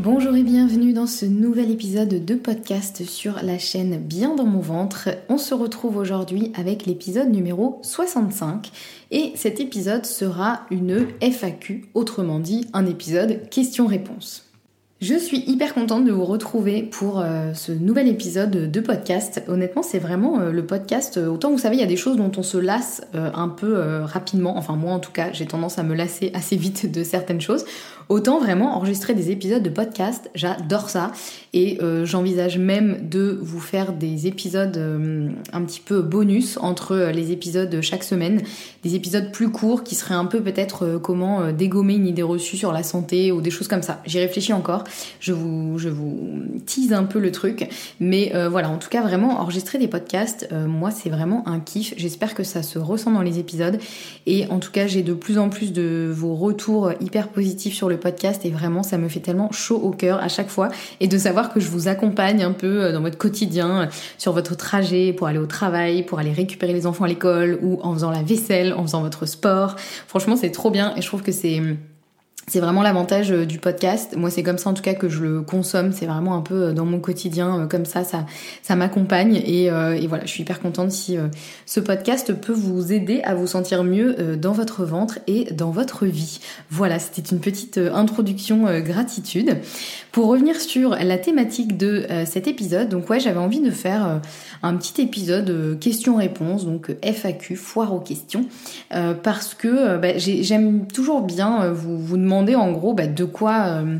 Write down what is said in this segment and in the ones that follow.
Bonjour et bienvenue dans ce nouvel épisode de podcast sur la chaîne Bien dans mon ventre. On se retrouve aujourd'hui avec l'épisode numéro 65 et cet épisode sera une FAQ, autrement dit un épisode question-réponse. Je suis hyper contente de vous retrouver pour euh, ce nouvel épisode de podcast. Honnêtement, c'est vraiment euh, le podcast. Euh, autant vous savez, il y a des choses dont on se lasse un peu rapidement. Enfin, moi en tout cas, j'ai tendance à me lasser assez vite de certaines choses. Autant vraiment enregistrer des épisodes de podcast, j'adore ça. Et j'envisage même de vous faire des épisodes un petit peu bonus entre les épisodes chaque semaine. Des épisodes plus courts qui seraient un peu peut-être comment dégommer une idée reçue sur la santé ou des choses comme ça. J'y réfléchis encore. Je vous, tease un peu le truc. Mais euh, voilà, en tout cas, vraiment, enregistrer des podcasts, euh, moi, c'est vraiment un kiff. J'espère que ça se ressent dans les épisodes. Et en tout cas, j'ai de plus en plus de vos retours hyper positifs sur le podcast. Et vraiment, ça me fait tellement chaud au cœur à chaque fois. Et de savoir que je vous accompagne un peu euh, dans votre quotidien, sur votre trajet pour aller au travail, pour aller récupérer les enfants à l'école ou en faisant la vaisselle, en faisant votre sport. Franchement, c'est trop bien. Et je trouve que c'est c'est vraiment l'avantage euh, du podcast. Moi, c'est comme ça en tout cas que je le consomme. C'est vraiment un peu euh, dans mon quotidien, euh, comme ça, ça, ça m'accompagne. Et, et, voilà, je suis hyper contente si ce podcast peut vous aider à vous sentir mieux dans votre ventre et dans votre vie. Voilà, c'était une petite introduction gratitude. Pour revenir sur la thématique de cet épisode, donc ouais, j'avais envie de faire un petit épisode questions-réponses, donc FAQ, foire aux questions, parce que bah, j'aime toujours bien vous, demander en gros bah, de quoi euh, euh,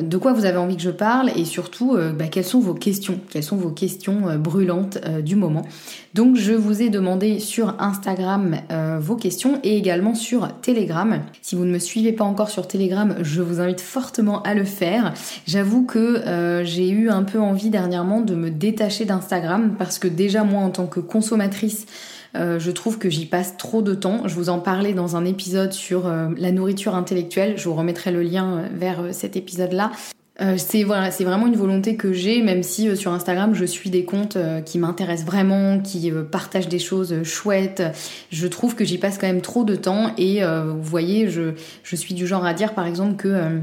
de quoi vous avez envie que je parle et surtout euh, bah, quelles sont vos questions, quelles sont vos questions brûlantes du moment. Donc je vous ai demandé sur Instagram vos questions et également sur Telegram. Si vous ne me suivez pas encore sur Telegram, je vous invite fortement à le faire. J'avoue que j'ai eu un peu envie dernièrement de me détacher d'Instagram parce que déjà moi en tant que consommatrice, euh, je trouve que j'y passe trop de temps. Je vous en parlais dans un épisode sur euh, la nourriture intellectuelle. Je vous remettrai le lien euh, vers cet épisode-là. c'est voilà, c'est vraiment une volonté que j'ai, même si sur Instagram je suis des comptes qui m'intéressent vraiment, qui partagent des choses chouettes. Je trouve que j'y passe quand même trop de temps et vous voyez, je, je suis du genre à dire par exemple que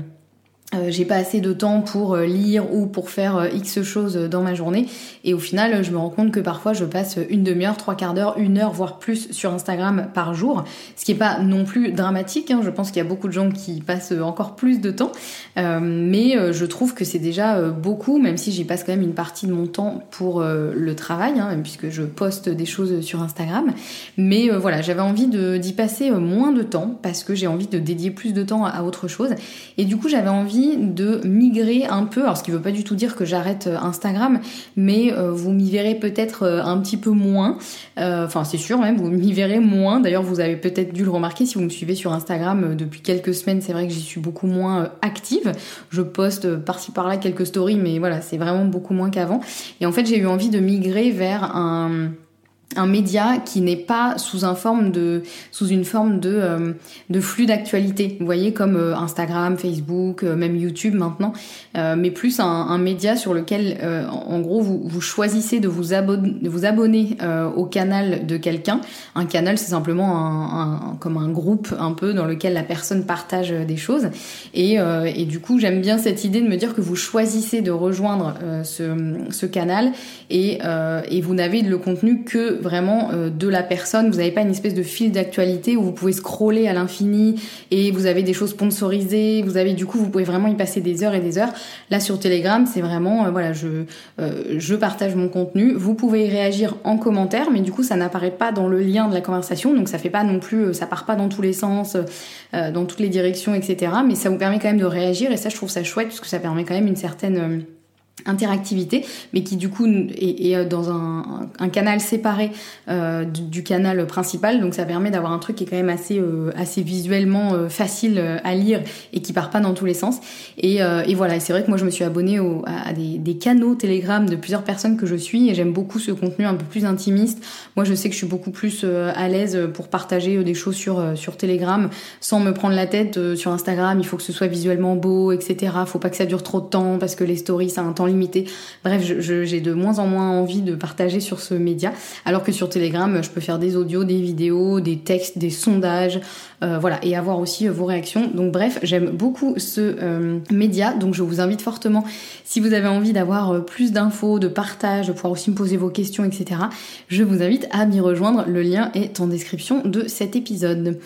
euh, j'ai pas assez de temps pour euh, lire ou pour faire euh, X choses dans ma journée. Et au final, je me rends compte que parfois je passe une demi-heure, trois quarts d'heure, une heure, voire plus sur Instagram par jour. Ce qui est pas non plus dramatique. Hein. Je pense qu'il y a beaucoup de gens qui passent encore plus de temps. mais je trouve que c'est déjà beaucoup, même si j'y passe quand même une partie de mon temps pour le travail, hein, puisque je poste des choses sur Instagram. Mais voilà, j'avais envie d'y passer moins de temps parce que j'ai envie de dédier plus de temps à autre chose. Et du coup, j'avais envie de migrer un peu, alors ce qui veut pas du tout dire que j'arrête euh, Instagram, mais euh, vous m'y verrez peut-être euh, un petit peu moins. Enfin, c'est sûr même, vous m'y verrez moins. D'ailleurs, vous avez peut-être dû le remarquer si vous me suivez sur Instagram depuis quelques semaines. C'est vrai que j'y suis beaucoup moins active. Je poste par-ci par-là quelques stories, mais voilà, c'est vraiment beaucoup moins qu'avant. Et en fait, j'ai eu envie de migrer vers un un média qui n'est pas sous un forme de sous une forme de euh, de flux d'actualité. Vous voyez comme euh, Instagram Facebook euh, même YouTube maintenant mais plus un, média sur lequel en gros vous, vous choisissez de vous abonner de vous abonner au canal de quelqu'un. Un canal c'est simplement un, comme un groupe un peu dans lequel la personne partage des choses. Et, et du coup j'aime bien cette idée de me dire que vous choisissez de rejoindre ce, ce canal et, et vous n'avez le contenu que vraiment euh, de la personne. Vous n'avez pas une espèce de fil d'actualité où vous pouvez scroller à l'infini et vous avez des choses sponsorisées. Vous avez du coup, vous pouvez vraiment y passer des heures et des heures. Là sur Telegram, c'est vraiment euh, voilà, je euh, je partage mon contenu. Vous pouvez y réagir en commentaire, mais du coup, ça n'apparaît pas dans le lien de la conversation, donc ça fait pas non plus, ça part pas dans tous les sens, dans toutes les directions, etc. Mais ça vous permet quand même de réagir et ça, je trouve ça chouette parce que ça permet quand même une certaine interactivité, mais qui du coup est, euh, dans un, un, canal séparé euh, du, canal principal, donc ça permet d'avoir un truc qui est quand même assez euh, assez visuellement euh, facile euh, à lire et qui part pas dans tous les sens. Et, et voilà, c'est vrai que moi je me suis abonnée au, à, des, des, canaux Telegram de plusieurs personnes que je suis et j'aime beaucoup ce contenu un peu plus intimiste. Moi je sais que je suis beaucoup plus à l'aise pour partager des choses sur sur Telegram sans me prendre la tête sur Instagram. Il faut que ce soit visuellement beau, etc. Faut pas que ça dure trop de temps parce que les stories ça a un temps limité. Bref, j'ai de moins en moins envie de partager sur ce média, alors que sur Telegram, je peux faire des audios, des vidéos, des textes, des sondages, euh, voilà, et avoir aussi euh, vos réactions. Donc bref, j'aime beaucoup ce euh, média, donc je vous invite fortement, si vous avez envie d'avoir plus d'infos, de partage, de pouvoir aussi me poser vos questions, etc., je vous invite à m'y rejoindre. Le lien est en description de cet épisode.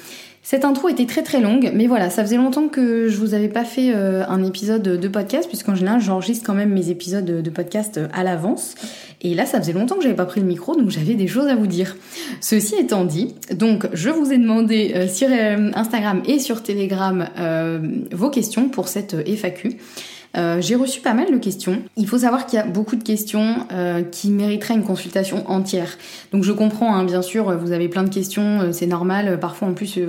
Cette intro était très très longue, mais voilà, ça faisait longtemps que je vous avais pas fait euh, un épisode de podcast, puisqu'en général j'enregistre quand même mes épisodes de podcast euh, à l'avance. Et là, ça faisait longtemps que j'avais pas pris le micro, donc j'avais des choses à vous dire. Ceci étant dit, donc je vous ai demandé euh, sur Instagram et sur Telegram vos questions pour cette FAQ. Euh, j'ai reçu pas mal de questions. Il faut savoir qu'il y a beaucoup de questions euh, qui mériteraient une consultation entière. Donc je comprends, hein, bien sûr, vous avez plein de questions, euh, c'est normal. Parfois, en plus,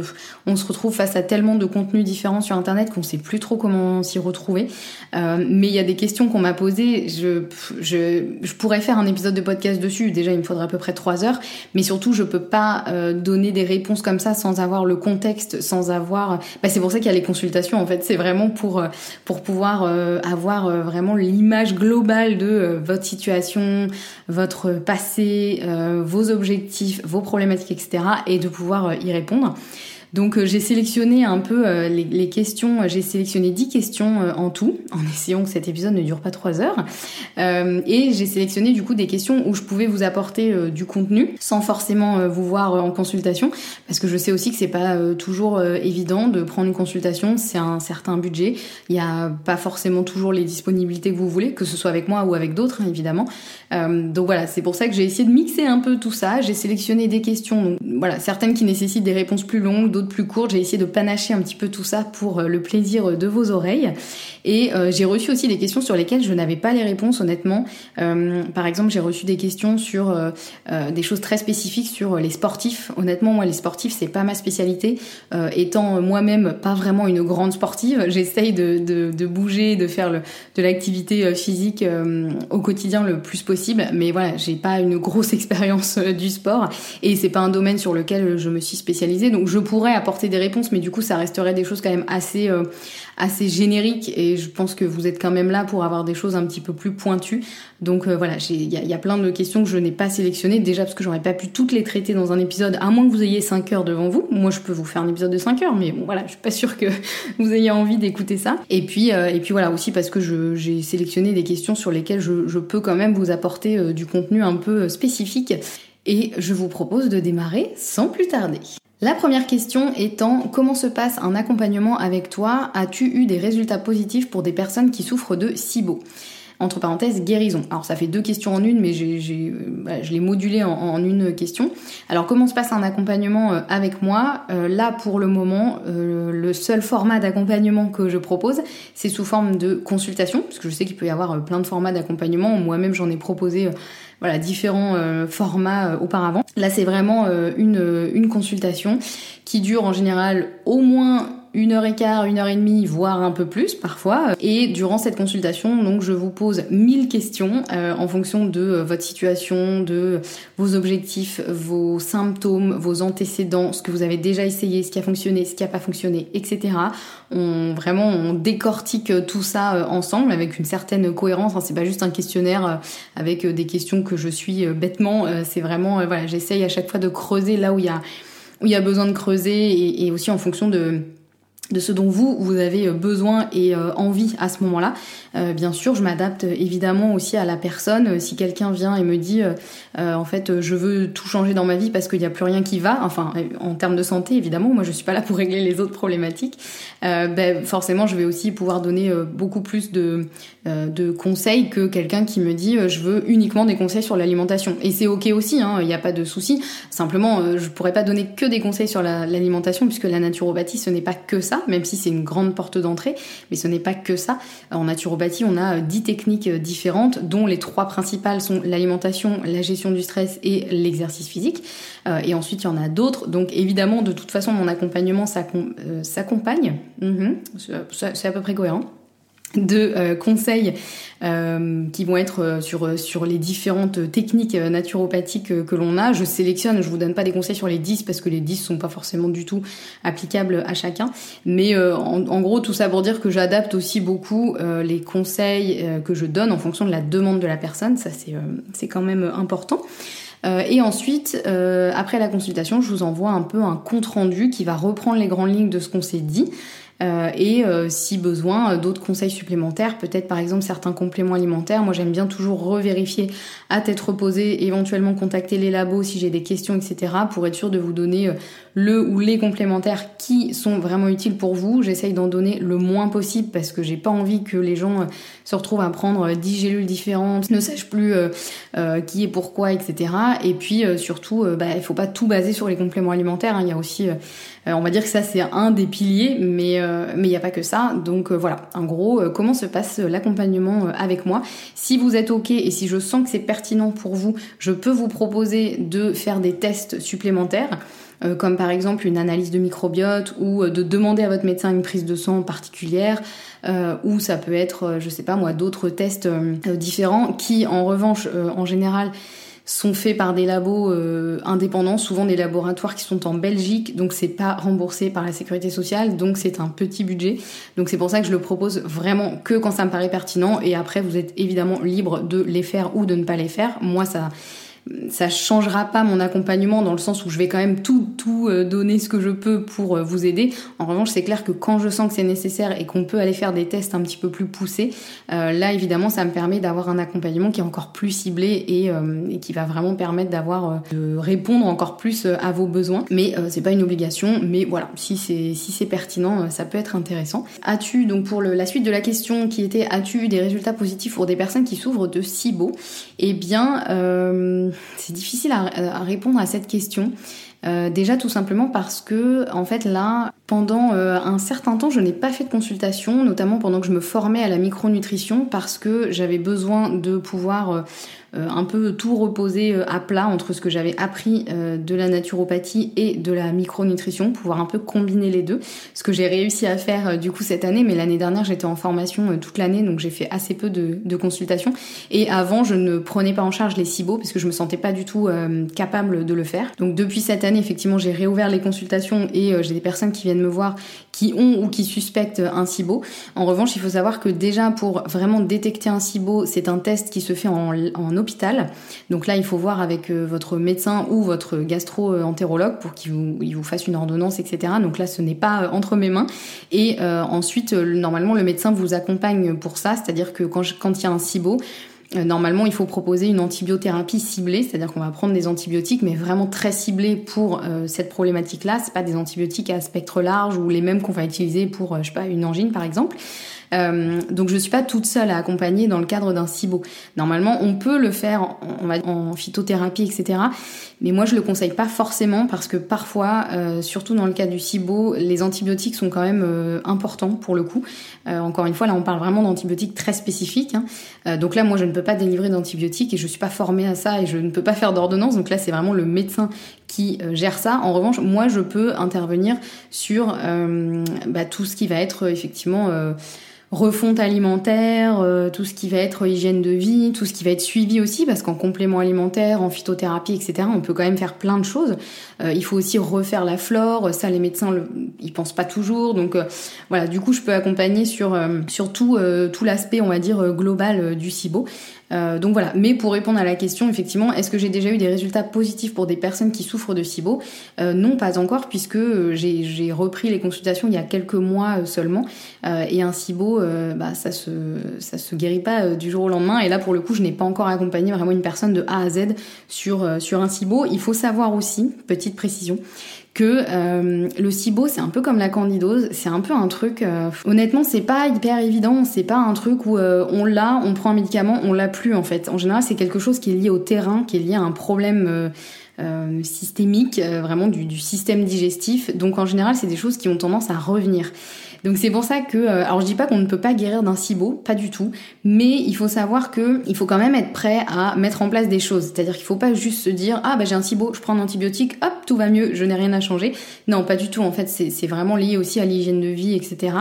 on se retrouve face à tellement de contenus différents sur Internet qu'on sait plus trop comment s'y retrouver. mais il y a des questions qu'on m'a posées. Je, je, je, pourrais faire un épisode de podcast dessus. Déjà, il me faudrait à peu près trois heures. Mais surtout, je peux pas donner des réponses comme ça sans avoir le contexte, sans avoir. Bah, c'est pour ça qu'il y a les consultations. En fait, c'est vraiment pour pour pouvoir euh, avoir euh, vraiment l'image globale de euh, votre situation, votre passé, vos objectifs, vos problématiques, etc. et de pouvoir y répondre. Donc euh, j'ai sélectionné un peu euh, les, questions, j'ai sélectionné 10 questions euh, en tout, en essayant que cet épisode ne dure pas 3 heures. et j'ai sélectionné du coup des questions où je pouvais vous apporter du contenu sans forcément vous voir en consultation, parce que je sais aussi que c'est pas toujours évident de prendre une consultation, c'est un certain budget, il n'y a pas forcément toujours les disponibilités que vous voulez, que ce soit avec moi ou avec d'autres évidemment. donc voilà, c'est pour ça que j'ai essayé de mixer un peu tout ça, j'ai sélectionné des questions, donc voilà, certaines qui nécessitent des réponses plus longues, d'autres plus courtes. J'ai essayé de panacher un petit peu tout ça pour euh, le plaisir de vos oreilles. Et euh, j'ai reçu aussi des questions sur lesquelles je n'avais pas les réponses, honnêtement. Euh, par exemple, j'ai reçu des questions sur des choses très spécifiques sur les sportifs. Honnêtement, moi, les sportifs, c'est pas ma spécialité. étant moi-même pas vraiment une grande sportive, j'essaye de, bouger, de faire le, de l'activité physique au quotidien le plus possible. Mais voilà, j'ai pas une grosse expérience du sport et c'est pas un domaine sur lequel je me suis spécialisée. Donc, je pourrais apporter des réponses, mais du coup, ça resterait des choses quand même assez, euh, assez génériques. Et je pense que vous êtes quand même là pour avoir des choses un petit peu plus pointues. Donc euh, voilà, il y, y, a plein de questions que je n'ai pas sélectionnées. Déjà parce que j'aurais pas pu toutes les traiter dans un épisode, à moins que vous ayez 5 heures devant vous. Moi, je peux vous faire un épisode de 5 heures, mais bon, voilà, je suis pas sûre que vous ayez envie d'écouter ça. Et puis, euh, et puis voilà, aussi parce que j'ai sélectionné des questions sur lesquelles je, je peux quand même vous apporter du contenu un peu spécifique. Et je vous propose de démarrer sans plus tarder. La première question étant comment se passe un accompagnement avec toi? As-tu eu des résultats positifs pour des personnes qui souffrent de SIBO? Entre parenthèses, guérison. Alors ça fait deux questions en une, mais euh, je l'ai modulé en, une question. Alors comment se passe un accompagnement euh, avec moi? Euh, Là pour le moment, le seul format d'accompagnement que je propose, c'est sous forme de consultation, parce que je sais qu'il peut y avoir plein de formats d'accompagnement. Moi-même j'en ai proposé différents formats auparavant. Là c'est vraiment une, une consultation qui dure en général au moins une heure et quart, une heure et demie, voire un peu plus parfois. Et durant cette consultation, donc je vous pose mille questions euh, en fonction de euh, votre situation, de vos objectifs, vos symptômes, vos antécédents, ce que vous avez déjà essayé, ce qui a fonctionné, ce qui n'a pas fonctionné, etc. On vraiment on décortique tout ça euh, ensemble avec une certaine cohérence. Hein, c'est pas juste un questionnaire avec des questions que je suis bêtement. C'est vraiment voilà, j'essaye à chaque fois de creuser là où il y a où il y a besoin de creuser et aussi en fonction de de ce dont vous, vous avez euh, besoin et euh, envie à ce moment-là. Euh, bien sûr, je m'adapte évidemment aussi à la personne. Si quelqu'un vient et me dit, en fait, je veux tout changer dans ma vie parce qu'il n'y a plus rien qui va, enfin, en termes de santé, évidemment, moi je suis pas là pour régler les autres problématiques, ben, forcément, je vais aussi pouvoir donner beaucoup plus de, conseils que quelqu'un qui me dit, je veux uniquement des conseils sur l'alimentation. Et c'est ok aussi, hein, il n'y a pas de souci. Simplement, je pourrais pas donner que des conseils sur l'alimentation puisque la naturopathie, ce n'est pas que ça même si c'est une grande porte d'entrée, mais ce n'est pas que ça. En naturopathie, on a 10 techniques différentes, dont les trois principales sont l'alimentation, la gestion du stress et l'exercice physique. Euh, et ensuite, il y en a d'autres. Donc évidemment, de toute façon, mon accompagnement euh, s'accompagne. Mhm. c'est à peu près cohérent de euh, conseils euh, qui vont être euh, sur, sur les différentes techniques naturopathiques que l'on a. Je sélectionne, je vous donne pas des conseils sur les 10 parce que les 10 sont pas forcément du tout applicables à chacun. Mais en, gros, tout ça pour dire que j'adapte aussi beaucoup les conseils que je donne en fonction de la demande de la personne. Ça, c'est c'est quand même important. et ensuite, après la consultation, je vous envoie un peu un compte rendu qui va reprendre les grandes lignes de ce qu'on s'est dit. Euh, et euh, si besoin, euh, d'autres conseils supplémentaires, peut-être par exemple certains compléments alimentaires. Moi j'aime bien toujours revérifier à tête reposée, éventuellement contacter les labos si j'ai des questions, etc. pour être sûr de vous donner le ou les complémentaires qui sont vraiment utiles pour vous. J'essaye d'en donner le moins possible parce que j'ai pas envie que les gens se retrouvent à prendre 10 gélules différentes, ne sachent plus qui est pourquoi, etc. Et puis surtout, bah, il faut pas tout baser sur les compléments alimentaires. Hein. Il y a aussi euh, on va dire que ça c'est un des piliers, mais euh, mais il n'y a pas que ça. Donc euh, voilà, en gros, comment se passe l'accompagnement avec moi? Si vous êtes ok et si je sens que c'est pertinent pour vous, je peux vous proposer de faire des tests supplémentaires. Comme par exemple une analyse de microbiote ou de demander à votre médecin une prise de sang particulière, ou ça peut être, je sais pas moi, d'autres tests différents qui en revanche en général sont faits par des labos euh, indépendants, souvent des laboratoires qui sont en Belgique, donc c'est pas remboursé par la sécurité sociale, donc c'est un petit budget. Donc c'est pour ça que je le propose vraiment que quand ça me paraît pertinent, et après vous êtes évidemment libre de les faire ou de ne pas les faire. Moi ça ça changera pas mon accompagnement dans le sens où je vais quand même tout tout euh, donner ce que je peux pour euh, vous aider. En revanche, c'est clair que quand je sens que c'est nécessaire et qu'on peut aller faire des tests un petit peu plus poussés, euh, là évidemment, ça me permet d'avoir un accompagnement qui est encore plus ciblé et, et qui va vraiment permettre d'avoir de répondre encore plus à vos besoins. Mais c'est pas une obligation, mais voilà, si c'est si c'est pertinent, ça peut être intéressant. As-tu donc pour le, la suite de la question qui était as-tu eu des résultats positifs pour des personnes qui souffrent de SIBO? Eh bien c'est difficile à, répondre à cette question. Euh, déjà tout simplement parce que en fait là pendant euh, un certain temps je n'ai pas fait de consultation notamment pendant que je me formais à la micronutrition parce que j'avais besoin de pouvoir un peu tout reposer à plat entre ce que j'avais appris de la naturopathie et de la micronutrition, pouvoir un peu combiner les deux. Ce que j'ai réussi à faire du coup cette année, mais l'année dernière j'étais en formation toute l'année, donc j'ai fait assez peu de, consultations. Et avant, je ne prenais pas en charge les SIBO parce que je me sentais pas du tout capable de le faire. Donc depuis cette année, effectivement, j'ai réouvert les consultations et j'ai des personnes qui viennent me voir qui ont ou qui suspectent un SIBO. En revanche, il faut savoir que déjà pour vraiment détecter un SIBO, c'est un test qui se fait en, en, Donc là, il faut voir avec euh, votre médecin ou votre gastro-entérologue pour qu'il vous, fasse une ordonnance, etc. Donc là, ce n'est pas euh, entre mes mains. Et euh, ensuite, normalement, le médecin vous accompagne pour ça, c'est-à-dire que quand, il y a un SIBO, normalement, il faut proposer une antibiothérapie ciblée, c'est-à-dire qu'on va prendre des antibiotiques, mais vraiment très ciblés pour cette problématique-là. C'est pas des antibiotiques à spectre large ou les mêmes qu'on va utiliser pour, euh, je sais pas, une angine par exemple. Euh, donc je suis pas toute seule à accompagner dans le cadre d'un SIBO. Normalement, on peut le faire en, phytothérapie, etc. Mais moi, je le conseille pas forcément parce que parfois, euh, surtout dans le cas du SIBO, les antibiotiques sont quand même euh, importants pour le coup. encore une fois, là, on parle vraiment d'antibiotiques très spécifiques. Hein. donc là, moi, je ne peux pas délivrer d'antibiotiques et je suis pas formée à ça et je ne peux pas faire d'ordonnance. Donc là, c'est vraiment le médecin qui gère ça. En revanche, moi, je peux intervenir sur bah, tout ce qui va être effectivement refonte alimentaire, euh, tout ce qui va être hygiène de vie, tout ce qui va être suivi aussi, parce qu'en complément alimentaire, en phytothérapie, etc., on peut quand même faire plein de choses. Euh, il faut aussi refaire la flore, ça les médecins ils pensent pas toujours, donc euh, voilà. Du coup, je peux accompagner sur sur tout tout l'aspect, on va dire global du SIBO. Euh, donc voilà, mais pour répondre à la question, effectivement, est-ce que j'ai déjà eu des résultats positifs pour des personnes qui souffrent de SIBO? Euh, Non, pas encore, puisque euh, j'ai repris les consultations il y a quelques mois seulement, et un SIBO, bah, ça se se guérit pas du jour au lendemain. Et là, pour le coup, je n'ai pas encore accompagné vraiment une personne de A à Z sur sur un SIBO. Il faut savoir aussi, petite précision, que euh, le SIBO c'est un peu comme la candidose, c'est un peu un truc euh, honnêtement c'est pas hyper évident, c'est pas un truc où euh, on l'a, on prend un médicament, on l'a plus en fait. En général, c'est quelque chose qui est lié au terrain, qui est lié à un problème systémique, vraiment du, du, système digestif. Donc en général, c'est des choses qui ont tendance à revenir. Donc c'est pour ça que, euh, alors je dis pas qu'on ne peut pas guérir d'un SIBO, pas du tout, mais il faut savoir que il faut quand même être prêt à mettre en place des choses. C'est-à-dire qu'il faut pas juste se dire ah bah j'ai un SIBO, je prends un antibiotique, hop tout va mieux, je n'ai rien à changer. Non, pas du tout. En fait, c'est vraiment lié aussi à l'hygiène de vie, etc.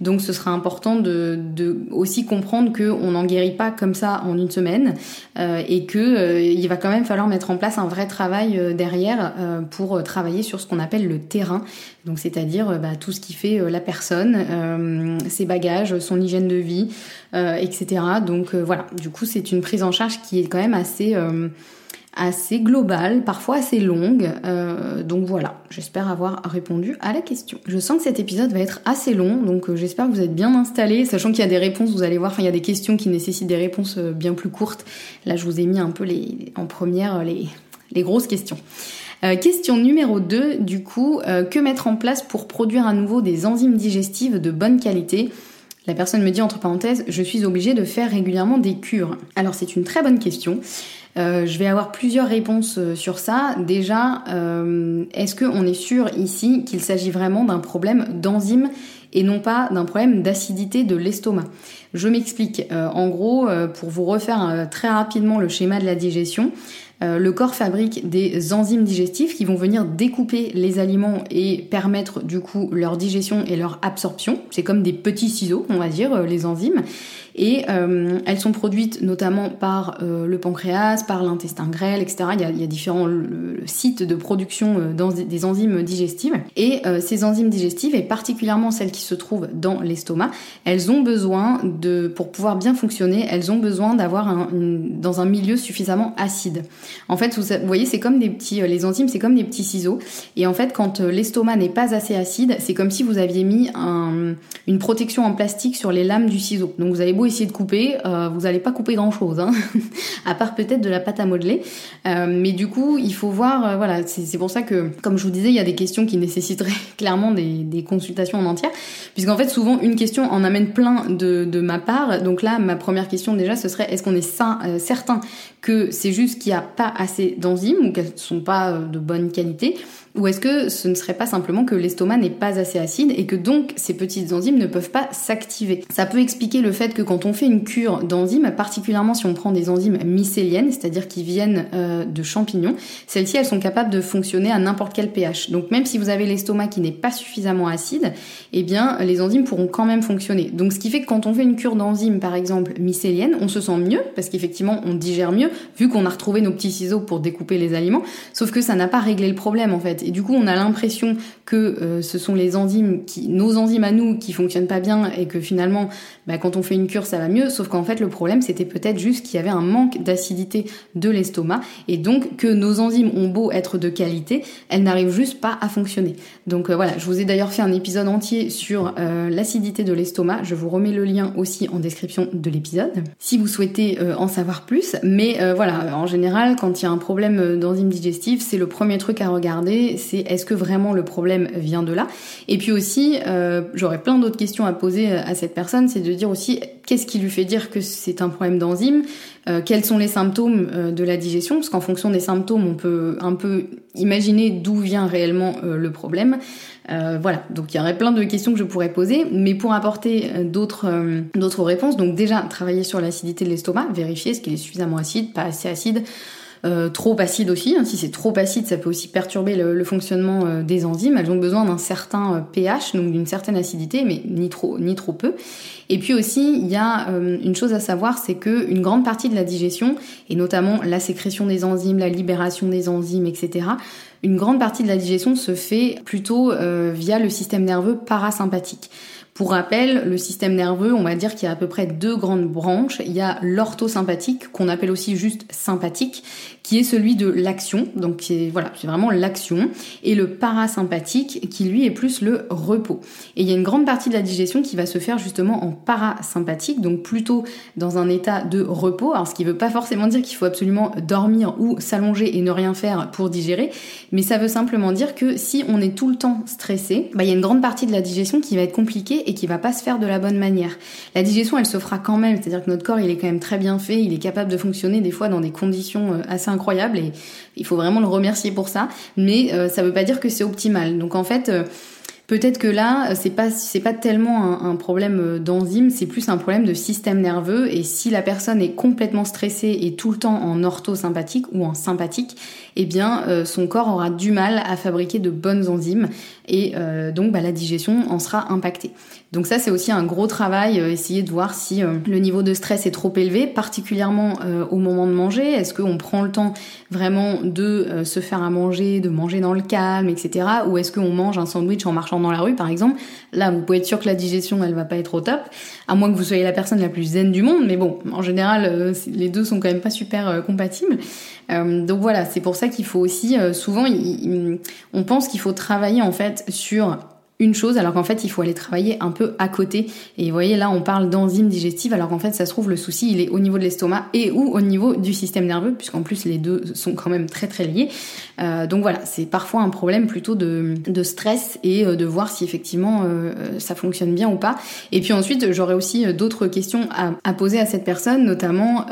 Donc ce sera important de, de aussi comprendre que on n'en guérit pas comme ça en une semaine euh, et que euh, il va quand même falloir mettre en place un vrai travail euh, derrière pour travailler sur ce qu'on appelle le terrain. Donc c'est-à-dire bah, tout ce qui fait la personne euh, ses bagages, son hygiène de vie, euh, etc. Donc euh, voilà, du coup c'est une prise en charge qui est quand même assez assez globale, parfois assez longue. donc voilà, j'espère avoir répondu à la question. Je sens que cet épisode va être assez long, donc j'espère que vous êtes bien installés, sachant qu'il y a des réponses, vous allez voir, il y a des questions qui nécessitent des réponses bien plus courtes. Là je vous ai mis un peu les, en première les, les grosses questions. Euh, question numéro 2, du coup, euh, que mettre en place pour produire à nouveau des enzymes digestives de bonne qualité la personne me dit entre parenthèses, je suis obligée de faire régulièrement des cures. Alors c'est une très bonne question. Euh, je vais avoir plusieurs réponses sur ça. Déjà, est-ce qu'on est sûr ici qu'il s'agit vraiment d'un problème d'enzymes et non pas d'un problème d'acidité de l'estomac? Je m'explique. en gros, pour vous refaire très rapidement le schéma de la digestion, le corps fabrique des enzymes digestifs qui vont venir découper les aliments et permettre du coup leur digestion et leur absorption. C'est comme des petits ciseaux, on va dire, euh, les enzymes et euh, elles sont produites notamment par euh, le pancréas, par l'intestin grêle, etc. Il y a, différents sites de production euh, des enzymes digestives et ces enzymes digestives et particulièrement celles qui se trouvent dans l'estomac, elles ont besoin de pour pouvoir bien fonctionner, elles ont besoin d'avoir dans un milieu suffisamment acide. En fait, vous, voyez, c'est comme les enzymes, c'est comme des petits ciseaux et en fait, quand l'estomac n'est pas assez acide, c'est comme si vous aviez mis un, une protection en plastique sur les lames du ciseau. Donc vous avez beau essayer de couper, euh, vous n'allez pas couper grand chose, hein à part peut-être de la pâte à modeler. Euh, mais du coup, il faut voir, euh, voilà, c'est pour ça que, comme je vous disais, il y a des questions qui nécessiteraient clairement des, consultations en entière, puisqu'en fait, souvent, une question en amène plein de, ma part. Donc là, ma première question déjà, ce serait est-ce qu'on est certain que c'est juste qu'il n'y a pas assez d'enzymes ou qu'elles ne sont pas de bonne qualité? Ou est-ce que ce ne serait pas simplement que l'estomac n'est pas assez acide et que donc ces petites enzymes ne peuvent pas s'activer? Ça peut expliquer le fait que quand on fait une cure d'enzymes, particulièrement si on prend des enzymes mycéliennes, c'est-à-dire qui viennent euh, de champignons, celles-ci elles sont capables de fonctionner à n'importe quel pH. Donc même si vous avez l'estomac qui n'est pas suffisamment acide, eh bien les enzymes pourront quand même fonctionner. Donc ce qui fait que quand on fait une cure d'enzymes par exemple mycélienne, on se sent mieux parce qu'effectivement on digère mieux vu qu'on a retrouvé nos petits ciseaux pour découper les aliments, sauf que ça n'a pas réglé le problème en fait. Et du coup, on a l'impression que euh, ce sont les enzymes qui, nos enzymes à nous, qui fonctionnent pas bien et que finalement, bah, quand on fait une cure, ça va mieux. Sauf qu'en fait, le problème, c'était peut-être juste qu'il y avait un manque d'acidité de l'estomac et donc que nos enzymes ont beau être de qualité, elles n'arrivent juste pas à fonctionner. Donc euh, voilà, je vous ai d'ailleurs fait un épisode entier sur euh, l'acidité de l'estomac. Je vous remets le lien aussi en description de l'épisode si vous souhaitez en savoir plus. Mais voilà, en général, quand il y a un problème d'enzymes digestives, c'est le premier truc à regarder, c'est est-ce que vraiment le problème vient de là? Et puis aussi, euh, j'aurais plein d'autres questions à poser à cette personne, c'est de dire aussi qu'est-ce qui lui fait dire que c'est un problème d'enzyme? Euh, quels sont les symptômes euh, de la digestion, parce qu'en fonction des symptômes, on peut un peu imaginer d'où vient réellement le problème. voilà, donc il y aurait plein de questions que je pourrais poser, mais pour apporter d'autres d'autres réponses, donc déjà travailler sur l'acidité de l'estomac, vérifier ce qu'il est suffisamment acide, pas assez acide, euh, trop acide aussi. Hein. Si c'est trop acide, ça peut aussi perturber le, fonctionnement euh, des enzymes. Elles ont besoin d'un certain euh, pH, donc d'une certaine acidité, mais ni trop ni trop peu. Et puis aussi, il y a une chose à savoir, c'est que une grande partie de la digestion, et notamment la sécrétion des enzymes, la libération des enzymes, etc., une grande partie de la digestion se fait plutôt via le système nerveux parasympathique. Pour rappel, le système nerveux, on va dire qu'il y a à peu près deux grandes branches. Il y a l'orthosympathique, qu'on appelle aussi juste sympathique, qui est celui de l'action, donc c'est voilà, vraiment l'action, et le parasympathique, qui lui est plus le repos. Et il y a une grande partie de la digestion qui va se faire justement en parasympathique, donc plutôt dans un état de repos. Alors ce qui veut pas forcément dire qu'il faut absolument dormir ou s'allonger et ne rien faire pour digérer, mais ça veut simplement dire que si on est tout le temps stressé, bah, il y a une grande partie de la digestion qui va être compliquée et qui va pas se faire de la bonne manière. La digestion, elle se fera quand même, c'est-à-dire que notre corps, il est quand même très bien fait, il est capable de fonctionner des fois dans des conditions euh, assez incroyables et il faut vraiment le remercier pour ça, mais euh, ça veut pas dire que c'est optimal. Donc en fait, euh, Peut-être que là, c'est pas c'est pas tellement un, problème d'enzyme, c'est plus un problème de système nerveux. Et si la personne est complètement stressée et tout le temps en orthosympathique ou en sympathique, eh bien son corps aura du mal à fabriquer de bonnes enzymes et donc bah, la digestion en sera impactée. Donc ça, c'est aussi un gros travail, euh, essayer de voir si euh, le niveau de stress est trop élevé, particulièrement euh, au moment de manger. Est-ce qu'on prend le temps vraiment de se faire à manger, de manger dans le calme, etc. Ou est-ce qu'on mange un sandwich en marchant dans la rue, par exemple Là, vous pouvez être sûr que la digestion, elle va pas être au top, à moins que vous soyez la personne la plus zen du monde. Mais bon, en général, les deux sont quand même pas super compatibles. donc voilà, c'est pour ça qu'il faut aussi, souvent, on pense qu'il faut travailler en fait sur une chose alors qu'en fait il faut aller travailler un peu à côté et vous voyez là on parle d'enzymes digestives alors qu'en fait ça se trouve le souci il est au niveau de l'estomac et ou au niveau du système nerveux puisqu'en plus les deux sont quand même très très liés euh, donc voilà c'est parfois un problème plutôt de, de stress et euh, de voir si effectivement euh, ça fonctionne bien ou pas et puis ensuite j'aurais aussi d'autres questions à, à, poser à cette personne notamment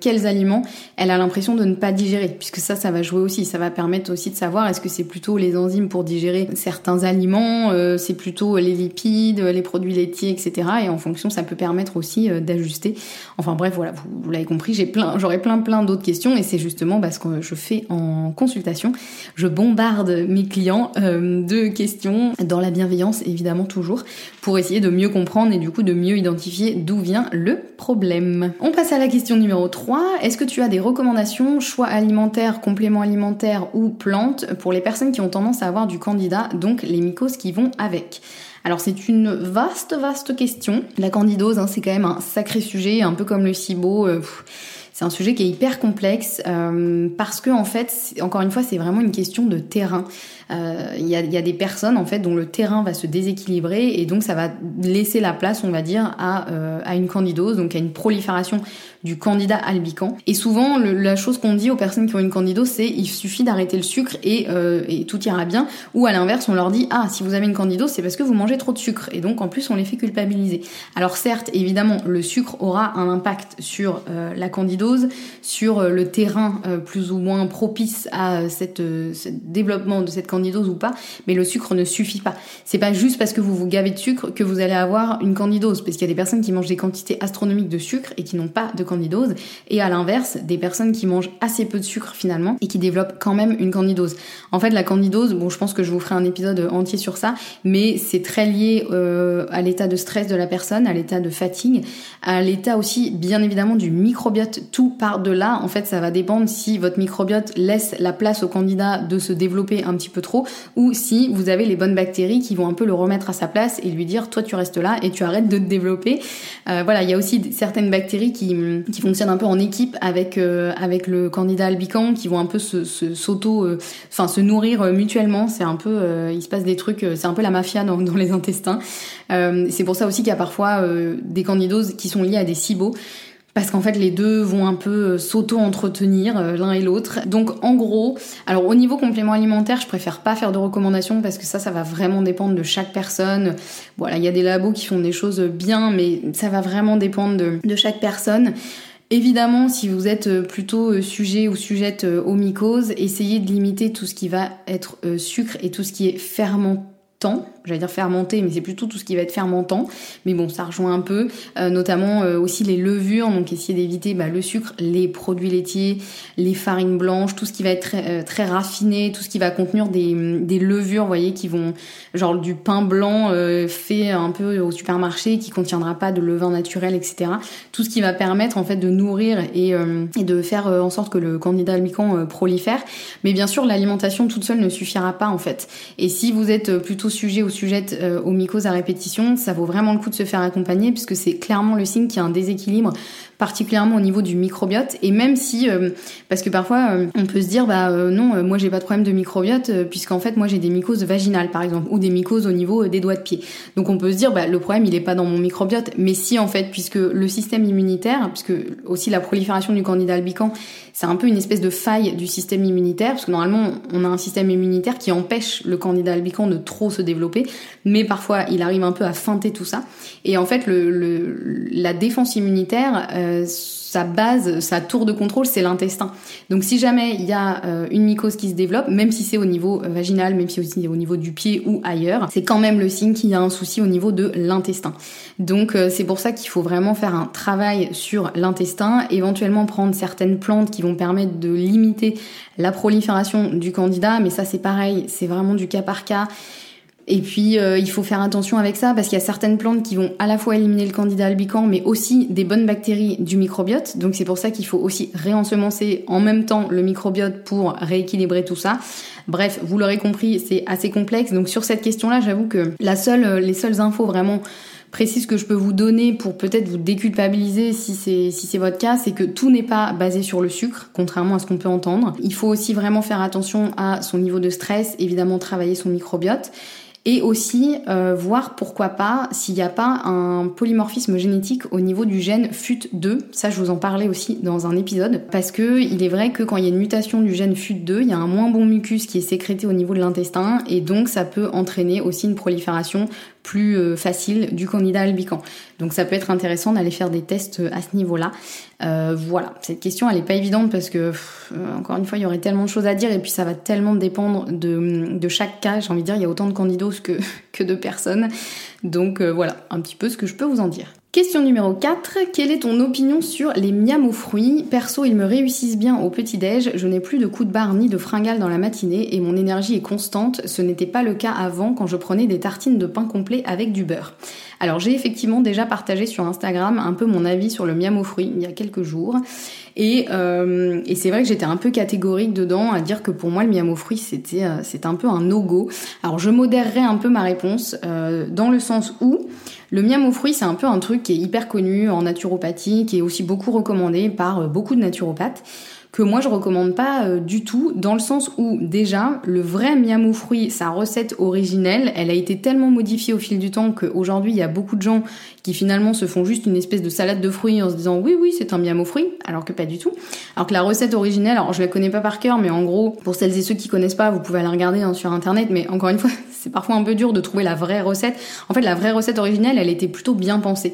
quels aliments elle a l'impression de ne pas digérer puisque ça ça va jouer aussi ça va permettre aussi de savoir est-ce que c'est plutôt les enzymes pour digérer certains aliments c'est plutôt les lipides, les produits laitiers, etc. Et en fonction, ça peut permettre aussi d'ajuster. Enfin bref, voilà, vous, l'avez compris, j'ai plein, j'aurais plein plein d'autres questions et c'est justement parce que je fais en consultation, je bombarde mes clients euh, de questions dans la bienveillance évidemment toujours pour essayer de mieux comprendre et du coup de mieux identifier d'où vient le problème. On passe à la question numéro 3. Est-ce que tu as des recommandations, choix alimentaires, compléments alimentaires ou plantes pour les personnes qui ont tendance à avoir du candidat, donc les mycoses qui vont avec? Alors c'est une vaste, vaste question. La candidose, hein, c'est quand même un sacré sujet, un peu comme le SIBO. Euh, c'est un sujet qui est hyper complexe euh, parce que en fait, encore une fois, c'est vraiment une question de terrain. Euh, il y, a, des personnes en fait dont le terrain va se déséquilibrer et donc ça va laisser la place, on va dire, à, euh, une candidose, donc à une prolifération du candidat albican. Et souvent, la chose qu'on dit aux personnes qui ont une candidose, c'est il suffit d'arrêter le sucre et, tout ira bien. Ou à l'inverse, on leur dit ah si vous avez une candidose, c'est parce que vous mangez trop de sucre. Et donc en plus, on les fait culpabiliser. Alors certes, évidemment, le sucre aura un impact sur la candidose sur le terrain plus ou moins propice à cette, ce développement de cette candidose ou pas, mais le sucre ne suffit pas. C'est pas juste parce que vous vous gavez de sucre que vous allez avoir une candidose, parce qu'il y a des personnes qui mangent des quantités astronomiques de sucre et qui n'ont pas de candidose, et à l'inverse, des personnes qui mangent assez peu de sucre finalement et qui développent quand même une candidose. En fait, la candidose, bon, je pense que je vous ferai un épisode entier sur ça, mais c'est très lié euh, à l'état de stress de la personne, à l'état de fatigue, à l'état aussi, bien évidemment, du microbiote. Tout part de là. En fait, ça va dépendre si votre microbiote laisse la place au candidat de se développer un petit peu trop, ou si vous avez les bonnes bactéries qui vont un peu le remettre à sa place et lui dire, toi, tu restes là et tu arrêtes de te développer. Euh, voilà, il y a aussi certaines bactéries qui, qui fonctionnent un peu en équipe avec euh, avec le candidat albican, qui vont un peu se s'auto, euh, enfin se nourrir mutuellement. C'est un peu, il se passe des trucs, c'est un peu la mafia dans, dans les intestins. c'est pour ça aussi qu'il y a parfois des candidoses qui sont liées à des SIBO parce qu'en fait les deux vont un peu euh, s'auto-entretenir euh, l'un et l'autre. Donc en gros, alors au niveau complément alimentaire, je préfère pas faire de recommandations parce que ça, ça va vraiment dépendre de chaque personne. Voilà, il y a des labos qui font des choses bien, mais ça va vraiment dépendre de, chaque personne. Évidemment, si vous êtes euh, plutôt sujet ou sujette aux mycoses, essayez de limiter tout ce qui va être sucre et tout ce qui est fermentant j'allais dire fermenté, mais c'est plutôt tout ce qui va être fermentant. Mais bon, ça rejoint un peu, euh, notamment euh, aussi les levures, donc essayer d'éviter bah, le sucre, les produits laitiers, les farines blanches, tout ce qui va être très, euh, très raffiné, tout ce qui va contenir des, des, levures, vous voyez, qui vont, genre du pain blanc fait un peu au supermarché, qui contiendra pas de levain naturel, etc. Tout ce qui va permettre en fait de nourrir et, et de faire en sorte que le candidat albican prolifère. Mais bien sûr, l'alimentation toute seule ne suffira pas en fait. Et si vous êtes plutôt sujet au sujette euh, aux mycoses à répétition, ça vaut vraiment le coup de se faire accompagner puisque c'est clairement le signe qu'il y a un déséquilibre particulièrement au niveau du microbiote. Et même si euh, parce que parfois euh, on peut se dire bah non moi j'ai pas de problème de microbiote puisqu'en fait moi j'ai des mycoses vaginales par exemple ou des mycoses au niveau des doigts de pied. Donc on peut se dire bah le problème il est pas dans mon microbiote. Mais si en fait puisque le système immunitaire puisque aussi la prolifération du candidat albican c'est un peu une espèce de faille du système immunitaire parce que normalement on a un système immunitaire qui empêche le candidat albican de trop se développer mais parfois il arrive un peu à feinter tout ça. Et en fait, le, la défense immunitaire, euh, sa base, sa tour de contrôle, c'est l'intestin. Donc si jamais il y a euh, une mycose qui se développe, même si c'est au niveau euh, vaginal, même si aussi au niveau du pied ou ailleurs, c'est quand même le signe qu'il y a un souci au niveau de l'intestin. Donc c'est pour ça qu'il faut vraiment faire un travail sur l'intestin, éventuellement prendre certaines plantes qui vont permettre de limiter la prolifération du candidat, mais ça c'est pareil, c'est vraiment du cas par cas. Et puis euh, il faut faire attention avec ça parce qu'il y a certaines plantes qui vont à la fois éliminer le candidat albican mais aussi des bonnes bactéries du microbiote. Donc c'est pour ça qu'il faut aussi réensemencer en même temps le microbiote pour rééquilibrer tout ça. Bref, vous l'aurez compris, c'est assez complexe. Donc sur cette question-là, j'avoue que la seule, les seules infos vraiment précises que je peux vous donner pour peut-être vous déculpabiliser si c'est si c'est votre cas, c'est que tout n'est pas basé sur le sucre, contrairement à ce qu'on peut entendre. Il faut aussi vraiment faire attention à son niveau de stress, évidemment travailler son microbiote et aussi euh, voir pourquoi pas s'il n'y a pas un polymorphisme génétique au niveau du gène FUT2. Ça, je vous en parlais aussi dans un épisode, parce que il est vrai que quand il y a une mutation du gène FUT2, il y a un moins bon mucus qui est sécrété au niveau de l'intestin, et donc ça peut entraîner aussi une prolifération plus euh, facile du candidat albican. Donc ça peut être intéressant d'aller faire des tests à ce niveau-là. Euh, voilà, cette question elle est pas évidente parce que euh, encore une fois il y aurait tellement de choses à dire et puis ça va tellement dépendre de, chaque cas. J'ai envie de dire il y a autant de candidats que de personnes. Donc voilà, un petit peu ce que je peux vous en dire. Question numéro 4. Quelle est ton opinion sur les miam aux fruits Perso, ils me réussissent bien au petit-déj, je n'ai plus de coups de barre ni de fringales dans la matinée et mon énergie est constante. Ce n'était pas le cas avant quand je prenais des tartines de pain complet avec du beurre. Alors j'ai effectivement déjà partagé sur Instagram un peu mon avis sur le miam aux fruits il y a quelques jours. Et, euh, et c'est vrai que j'étais un peu catégorique dedans à dire que pour moi le miam aux fruits c'était euh, c'est un peu un no-go. Alors je modérerai un peu ma réponse euh, dans le sens où le miam aux fruits, c'est un peu un truc qui est hyper connu en naturopathie, qui est aussi beaucoup recommandé par euh, beaucoup de naturopathes que moi je recommande pas euh, du tout, dans le sens où déjà le vrai miam aux fruits, sa recette originelle, elle a été tellement modifiée au fil du temps qu'aujourd'hui il y a beaucoup de gens qui finalement se font juste une espèce de salade de fruits en se disant oui oui c'est un miam aux fruits, alors que pas du tout. Alors que la recette originelle, alors je la connais pas par cœur, mais en gros pour celles et ceux qui connaissent pas, vous pouvez la regarder hein, sur internet, mais encore une fois c'est parfois un peu dur de trouver la vraie recette. En fait la vraie recette originelle, elle était plutôt bien pensée.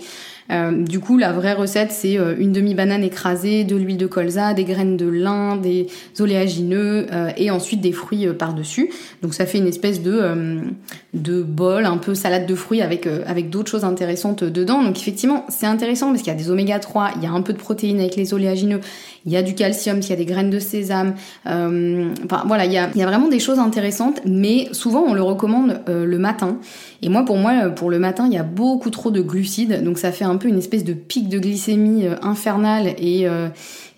Du coup, la vraie recette, c'est une demi-banane écrasée, de l'huile de colza, des graines de lin, des oléagineux et ensuite des fruits par-dessus. Donc ça fait une espèce de, de bol, un peu salade de fruits avec, avec d'autres choses intéressantes dedans. Donc effectivement, c'est intéressant parce qu'il y a des oméga 3, il y a un peu de protéines avec les oléagineux, il y a du calcium, il y a des graines de sésame. Euh, enfin voilà, il y a, vraiment des choses intéressantes, mais souvent on le recommande euh, le matin. Et moi, pour moi, pour le matin, il y a beaucoup trop de glucides, donc ça fait un peu une espèce de pic de glycémie euh, infernale et,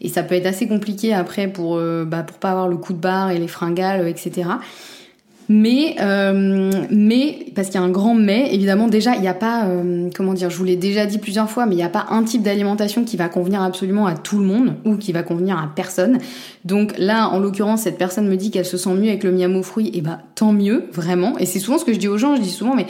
et ça peut être assez compliqué après pour, bah, pour pas avoir le coup de barre et les fringales, etc. Mais, euh, mais parce qu'il y a un grand mais, évidemment, déjà, il n'y a pas, euh, comment dire, je vous l'ai déjà dit plusieurs fois, mais il n'y a pas un type d'alimentation qui va convenir absolument à tout le monde ou qui va convenir à personne. Donc là, en l'occurrence, cette personne me dit qu'elle se sent mieux avec le miam aux fruits, et bah tant mieux, vraiment. Et c'est souvent ce que je dis aux gens, je dis souvent, mais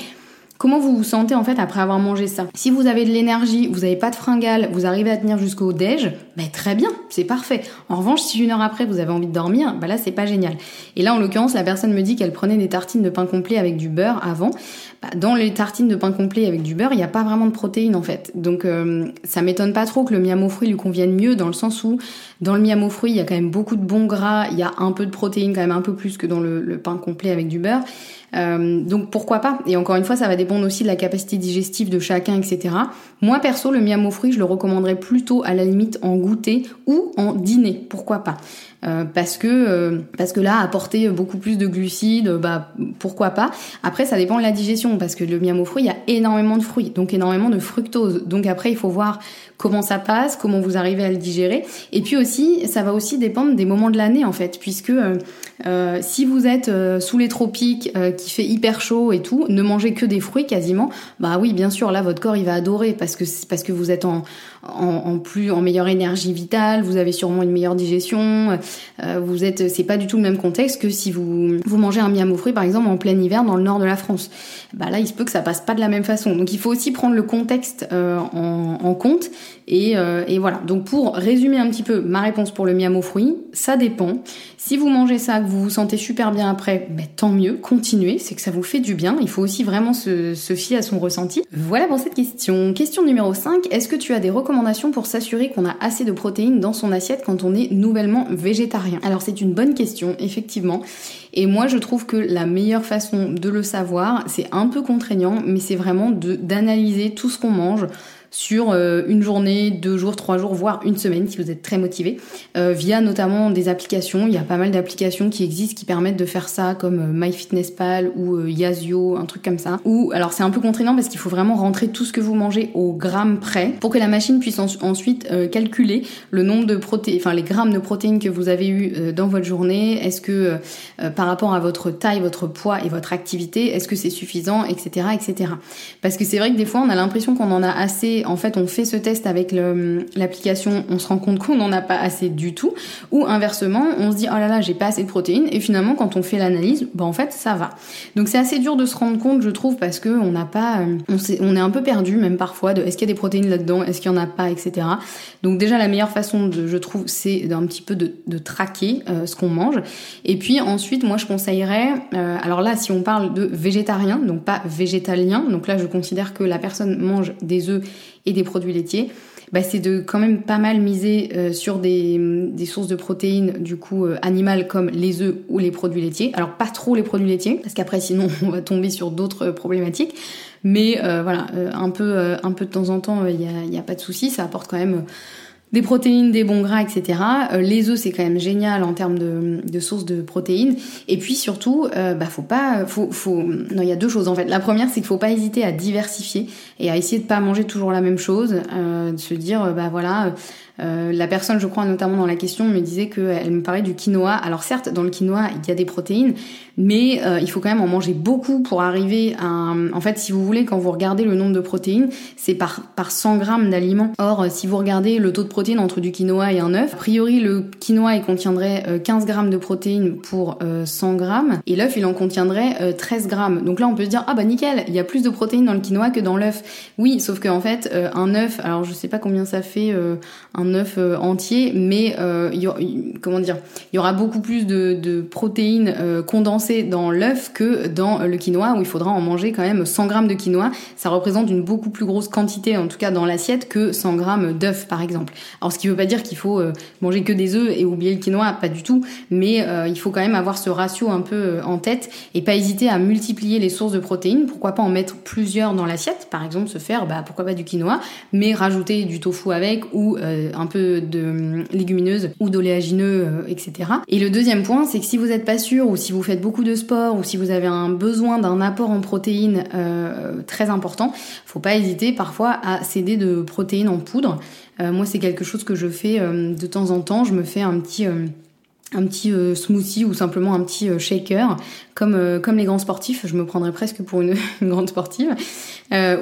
Comment vous vous sentez en fait après avoir mangé ça? Si vous avez de l'énergie, vous n'avez pas de fringales, vous arrivez à tenir jusqu'au déj, bah très bien, c'est parfait. En revanche, si une heure après vous avez envie de dormir, bah là c'est pas génial. Et là en l'occurrence, la personne me dit qu'elle prenait des tartines de pain complet avec du beurre avant. Bah, dans les tartines de pain complet avec du beurre, il n'y a pas vraiment de protéines en fait. Donc euh, ça m'étonne pas trop que le miam aux fruits lui convienne mieux dans le sens où dans le miam aux fruits, il y a quand même beaucoup de bons gras, il y a un peu de protéines quand même un peu plus que dans le, le pain complet avec du beurre. Euh, donc pourquoi pas Et encore une fois, ça va dépendre aussi de la capacité digestive de chacun, etc. Moi perso, le miam aux fruits, je le recommanderais plutôt à la limite en goûter ou en dîner. Pourquoi pas euh, parce que euh, parce que là apporter beaucoup plus de glucides bah pourquoi pas. Après ça dépend de la digestion parce que le miam aux fruits il y a énormément de fruits donc énormément de fructose. Donc après il faut voir comment ça passe comment vous arrivez à le digérer. Et puis aussi ça va aussi dépendre des moments de l'année en fait puisque euh, si vous êtes sous les tropiques qui fait hyper chaud et tout ne mangez que des fruits quasiment bah oui bien sûr là votre corps il va adorer parce que parce que vous êtes en en, plus en meilleure énergie vitale, vous avez sûrement une meilleure digestion. Euh, vous êtes, c'est pas du tout le même contexte que si vous vous mangez un miam aux fruits par exemple en plein hiver dans le nord de la France. Bah là, il se peut que ça passe pas de la même façon. Donc il faut aussi prendre le contexte euh, en, compte et, euh, et, voilà. Donc pour résumer un petit peu ma réponse pour le miam aux fruits, ça dépend. Si vous mangez ça, que vous vous sentez super bien après, ben, tant mieux, continuez, c'est que ça vous fait du bien. Il faut aussi vraiment se, se fier à son ressenti. Voilà pour cette question. Question numéro 5, est-ce que tu as des recommandations pour s'assurer qu'on a assez de protéines dans son assiette quand on est nouvellement végétarien? Alors c'est une bonne question, effectivement. Et moi je trouve que la meilleure façon de le savoir, c'est un peu contraignant, mais c'est vraiment d'analyser tout ce qu'on mange sur euh, une journée, deux jours, trois jours, voire une semaine si vous êtes très motivé, euh, via notamment des applications. Il y a pas mal d'applications qui existent qui permettent de faire ça, comme euh, MyFitnessPal ou Yazio, un truc comme ça. Ou alors c'est un peu contraignant parce qu'il faut vraiment rentrer tout ce que vous mangez au gramme près pour que la machine puisse ensuite calculer le nombre de protéines, enfin les grammes de protéines que vous avez eu dans votre journée. Est-ce que par rapport à votre taille, votre poids et votre activité, est-ce que c'est suffisant, etc., etc. Parce que c'est vrai que des fois on a l'impression qu'on en a assez en fait on fait ce test avec l'application, on se rend compte qu'on n'en a pas assez du tout, ou inversement, on se dit oh là là j'ai pas assez de protéines, et finalement quand on fait l'analyse, bah en fait ça va. Donc c'est assez dur de se rendre compte, je trouve, parce que on n'a pas, euh, on, est un peu perdu même parfois de est-ce qu'il y a des protéines là-dedans, est-ce qu'il y en a pas, etc. Donc déjà la meilleure façon de, je trouve, c'est d'un petit peu de, de traquer euh, ce qu'on mange. Et puis ensuite, moi je conseillerais, euh, alors là si on parle de végétarien, donc pas végétalien, donc là je considère que la personne mange des œufs et des produits laitiers, bah, c'est de quand même pas mal miser euh, sur des, sources de protéines du coup euh, animales comme les œufs ou les produits laitiers. Alors pas trop les produits laitiers parce qu'après sinon on va tomber sur d'autres problématiques. Mais euh, voilà, un peu un peu de temps en temps, il n'y a, y a, pas de souci, ça apporte quand même des protéines, des bons gras, etc. Euh, les œufs, c'est quand même génial en termes de, de sources de protéines. Et puis surtout, euh, bah faut pas, faut, faut, non, il y a deux choses en fait. La première, c'est qu'il faut pas hésiter à diversifier et à essayer de pas manger toujours la même chose, euh, de se dire, bah voilà, euh, la personne, je crois, notamment dans la question, me disait qu'elle me parlait du quinoa. Alors certes, dans le quinoa, il y a des protéines, mais euh, il faut quand même en manger beaucoup pour arriver à... En fait, si vous voulez, quand vous regardez le nombre de protéines, c'est par, par 100 grammes d'aliments. Or, si vous regardez le taux de protéines entre du quinoa et un œuf, a priori, le quinoa, il contiendrait 15 euh, grammes de protéines pour 100 grammes, et l'œuf, il en contiendrait 13 grammes. Donc là, on peut se dire, ah bah nickel, il y a plus de protéines dans le quinoa que dans l'œuf. Oui, sauf qu'en fait, un œuf, alors je sais pas combien ça fait, un œuf entier, mais y comment dire, il y aura beaucoup plus de, protéines condensées dans l'œuf que dans le quinoa où il faudra en manger quand même 100 grammes de quinoa. Ça représente une beaucoup plus grosse quantité, en tout cas dans l'assiette, que 100 grammes d'œufs par exemple. Alors ce qui veut pas dire qu'il faut manger que des œufs et oublier le quinoa, pas du tout, mais il faut quand même avoir ce ratio un peu en tête et pas hésiter à multiplier les sources de protéines. Pourquoi pas en mettre plusieurs dans l'assiette, par exemple se faire, bah, pourquoi pas du quinoa, mais rajouter du tofu avec ou euh, un peu de hum, légumineuses ou d'oléagineux, euh, etc. Et le deuxième point, c'est que si vous n'êtes pas sûr ou si vous faites beaucoup de sport ou si vous avez un besoin d'un apport en protéines euh, très important, faut pas hésiter parfois à céder de protéines en poudre. moi, c'est quelque chose que je fais de temps en temps. Je me fais un petit un petit euh, smoothie ou simplement un petit euh, shaker comme euh, comme les grands sportifs. Je me prendrais presque pour une, grande sportive.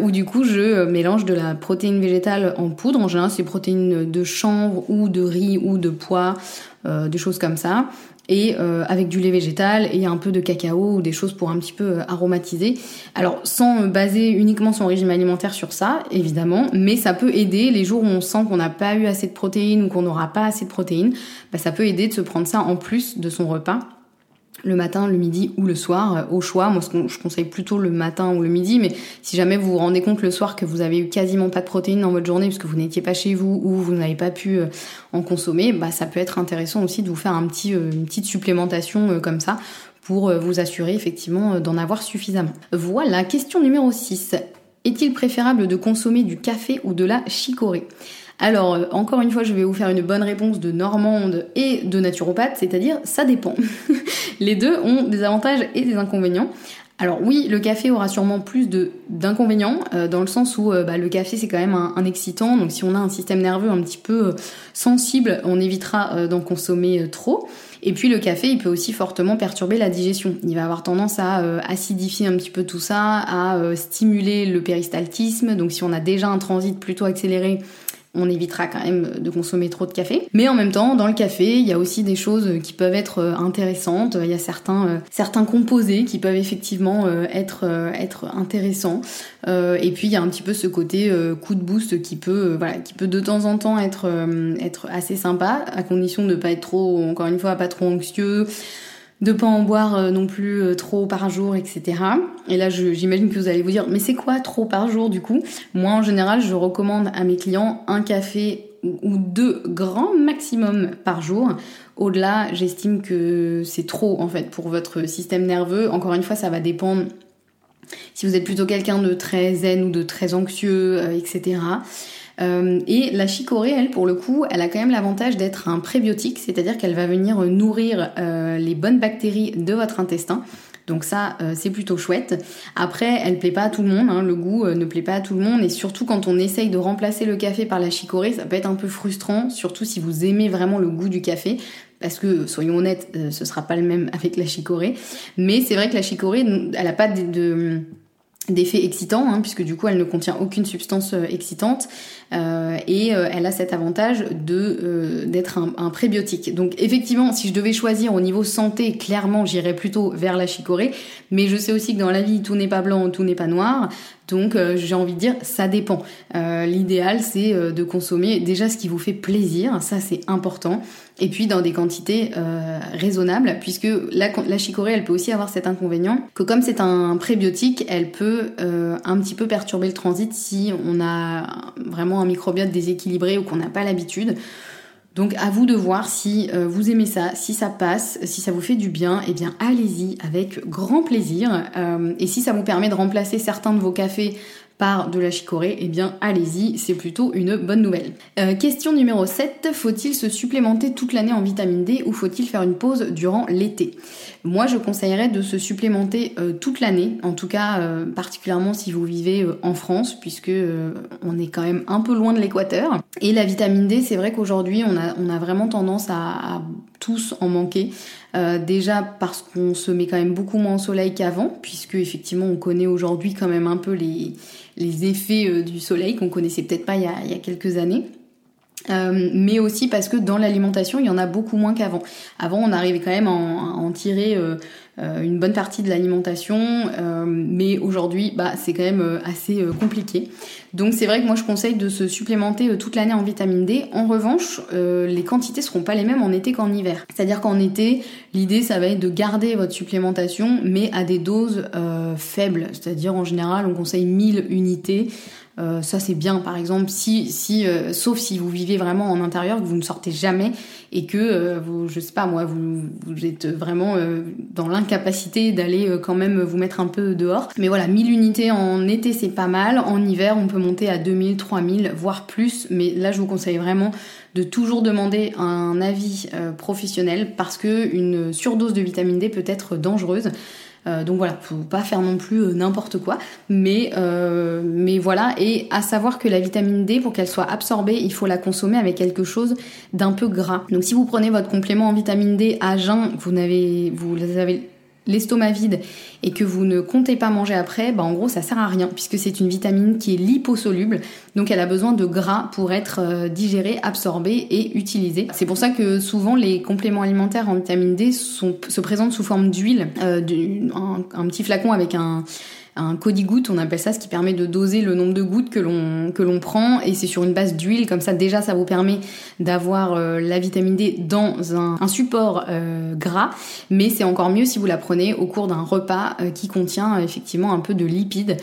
Où du coup je mélange de la protéine végétale en poudre. En général c'est protéines de chanvre ou de riz ou de pois des choses comme ça et euh, avec du lait végétal et un peu de cacao ou des choses pour un petit peu euh, aromatiser. Alors sans baser uniquement son régime alimentaire sur ça, évidemment, mais ça peut aider les jours où on sent qu'on n'a pas eu assez de protéines ou qu'on n'aura pas assez de protéines, bah, ça peut aider de se prendre ça en plus de son repas le matin, le midi ou le soir, euh, au choix. Moi, je conseille plutôt le matin ou le midi, mais si jamais vous vous rendez compte le soir que vous avez eu quasiment pas de protéines dans votre journée parce que vous n'étiez pas chez vous ou vous n'avez pas pu euh, en consommer, bah ça peut être intéressant aussi de vous faire euh, une petite supplémentation comme ça pour vous assurer effectivement d'en avoir suffisamment. Voilà, question numéro 6. Est-il préférable de consommer du café ou de la chicorée? Alors, euh, encore une fois, je vais vous faire une bonne réponse de normande et de naturopathe, c'est-à-dire ça dépend. Les deux ont des avantages et des inconvénients. Alors oui, le café aura sûrement plus d'inconvénients euh, dans le sens où euh, bah, le café c'est quand même un, excitant, donc si on a un système nerveux un petit peu sensible, on évitera d'en consommer trop. Et puis le café, il peut aussi fortement perturber la digestion. Il va avoir tendance à acidifier un petit peu tout ça, à stimuler le péristaltisme. Donc si on a déjà un transit plutôt accéléré, on évitera quand même de consommer trop de café. Mais en même temps, dans le café, il y a aussi des choses qui peuvent être euh, intéressantes. Il y a certains, euh, certains composés qui peuvent effectivement euh, être, être intéressants. et puis il y a un petit peu ce côté coup de boost qui peut, voilà, qui peut de temps en temps être, être assez sympa, à condition de ne pas être trop, encore une fois, pas trop anxieux de pas en boire euh, non plus euh, trop par jour, etc. Et là, j'imagine que vous allez vous dire, mais c'est quoi trop par jour du coup? Moi, en général, je recommande à mes clients un café ou deux grands maximum par jour. Au-delà, j'estime que c'est trop en fait pour votre système nerveux. Encore une fois, ça va dépendre si vous êtes plutôt quelqu'un de très zen ou de très anxieux, euh, etc. Euh, et la chicorée, elle, pour le coup, elle a quand même l'avantage d'être un prébiotique, c'est-à-dire qu'elle va venir nourrir euh, les bonnes bactéries de votre intestin. Donc ça, euh, c'est plutôt chouette. Après, elle plaît pas à tout le monde, hein. le goût ne plaît pas à tout le monde, et surtout quand on essaye de remplacer le café par la chicorée, ça peut être un peu frustrant, surtout si vous aimez vraiment le goût du café, parce que soyons honnêtes, ce sera pas le même avec la chicorée. Mais c'est vrai que la chicorée, elle a pas de d'effet excitant, hein, puisque du coup elle ne contient aucune substance euh, excitante euh, et euh, elle a cet avantage de d'être un, un, prébiotique. Donc effectivement, si je devais choisir au niveau santé, clairement j'irais plutôt vers la chicorée, mais je sais aussi que dans la vie tout n'est pas blanc, tout n'est pas noir. Donc j'ai envie de dire ça dépend. L'idéal c'est de consommer déjà ce qui vous fait plaisir, ça c'est important et puis dans des quantités euh, raisonnables, puisque la, chicorée, elle peut aussi avoir cet inconvénient que comme c'est un prébiotique, elle peut euh, un petit peu perturber le transit si on a vraiment un microbiote déséquilibré ou qu'on n'a pas l'habitude. Donc à vous de voir si euh, vous aimez ça, si ça passe, si ça vous fait du bien, eh bien allez-y avec grand plaisir. et si ça vous permet de remplacer certains de vos cafés par de la chicorée, eh bien allez-y, c'est plutôt une bonne nouvelle. Euh, question numéro 7, faut-il se supplémenter toute l'année en vitamine D ou faut-il faire une pause durant l'été? Moi je conseillerais de se supplémenter euh, toute l'année, en tout cas euh, particulièrement si vous vivez en France, puisque on est quand même un peu loin de l'équateur. Et la vitamine D, c'est vrai qu'aujourd'hui on a, vraiment tendance à, tous en manquer. déjà parce qu'on se met quand même beaucoup moins au soleil qu'avant, puisque effectivement on connaît aujourd'hui quand même un peu les, effets euh, du soleil qu'on connaissait peut-être pas il y a, quelques années. Euh, mais aussi parce que dans l'alimentation, il y en a beaucoup moins qu'avant. Avant, on arrivait quand même à en, tirer euh, euh, une bonne partie de l'alimentation, mais aujourd'hui, bah, c'est quand même assez compliqué. Donc c'est vrai que moi je conseille de se supplémenter toute l'année en vitamine D. En revanche, les quantités seront pas les mêmes en été qu'en hiver. C'est-à-dire qu'en été, l'idée ça va être de garder votre supplémentation, mais à des doses faibles. C'est-à-dire en général, on conseille 1000 unités. Euh, ça c'est bien. Par exemple si si euh, sauf si vous vivez vraiment en intérieur que vous ne sortez jamais et que euh, vous je sais pas moi vous, vous êtes vraiment dans l'incapacité d'aller quand même vous mettre un peu dehors. Mais voilà 1000 unités en été c'est pas mal. En hiver on peut monter à 2000 3000 voire plus. Mais là je vous conseille vraiment de toujours demander un avis professionnel parce que une surdose de vitamine D peut être dangereuse euh, donc voilà, faut pas faire non plus euh, n'importe quoi, mais euh, mais voilà. Et à savoir que la vitamine D, pour qu'elle soit absorbée, il faut la consommer avec quelque chose d'un peu gras. Donc si vous prenez votre complément en vitamine D à jeun, vous n'avez vous avez l'estomac vide et que vous ne comptez pas manger après, bah en gros ça sert à rien puisque c'est une vitamine qui est liposoluble, donc elle a besoin de gras pour être euh, digérée, absorbée et utilisée. C'est pour ça que souvent les compléments alimentaires en vitamine D se présentent sous forme d'huile, euh, un, petit flacon avec un un codi-goutte, on appelle ça, ce qui permet de doser le nombre de gouttes que l'on que l'on prend et c'est sur une base d'huile comme ça déjà ça vous permet d'avoir euh, la vitamine D dans un, support euh, gras, mais c'est encore mieux si vous la prenez au cours d'un repas euh, qui contient effectivement un peu de lipides.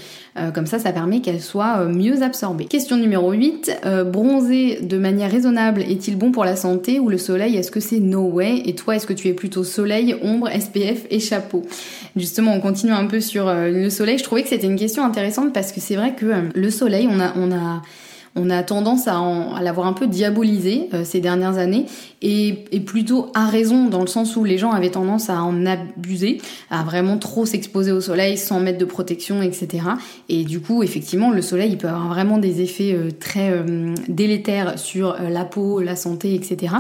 Comme ça, ça permet qu'elle soit mieux absorbée. Question numéro 8, bronzer de manière raisonnable est-il bon pour la santé ou le soleil? Est-ce que c'est no way? Et toi, est-ce que tu es plutôt soleil, ombre, SPF et chapeau? Justement, on continue un peu sur le soleil. Je trouvais que c'était une question intéressante parce que c'est vrai que euh, le soleil, on a, on a, on a tendance à, l'avoir un peu diabolisé euh, ces dernières années et, et, plutôt à raison dans le sens où les gens avaient tendance à en abuser, à vraiment trop s'exposer au soleil sans mettre de protection, etc. Et du coup, effectivement, le soleil il peut avoir vraiment des effets euh, très délétères sur la peau, la santé, etc.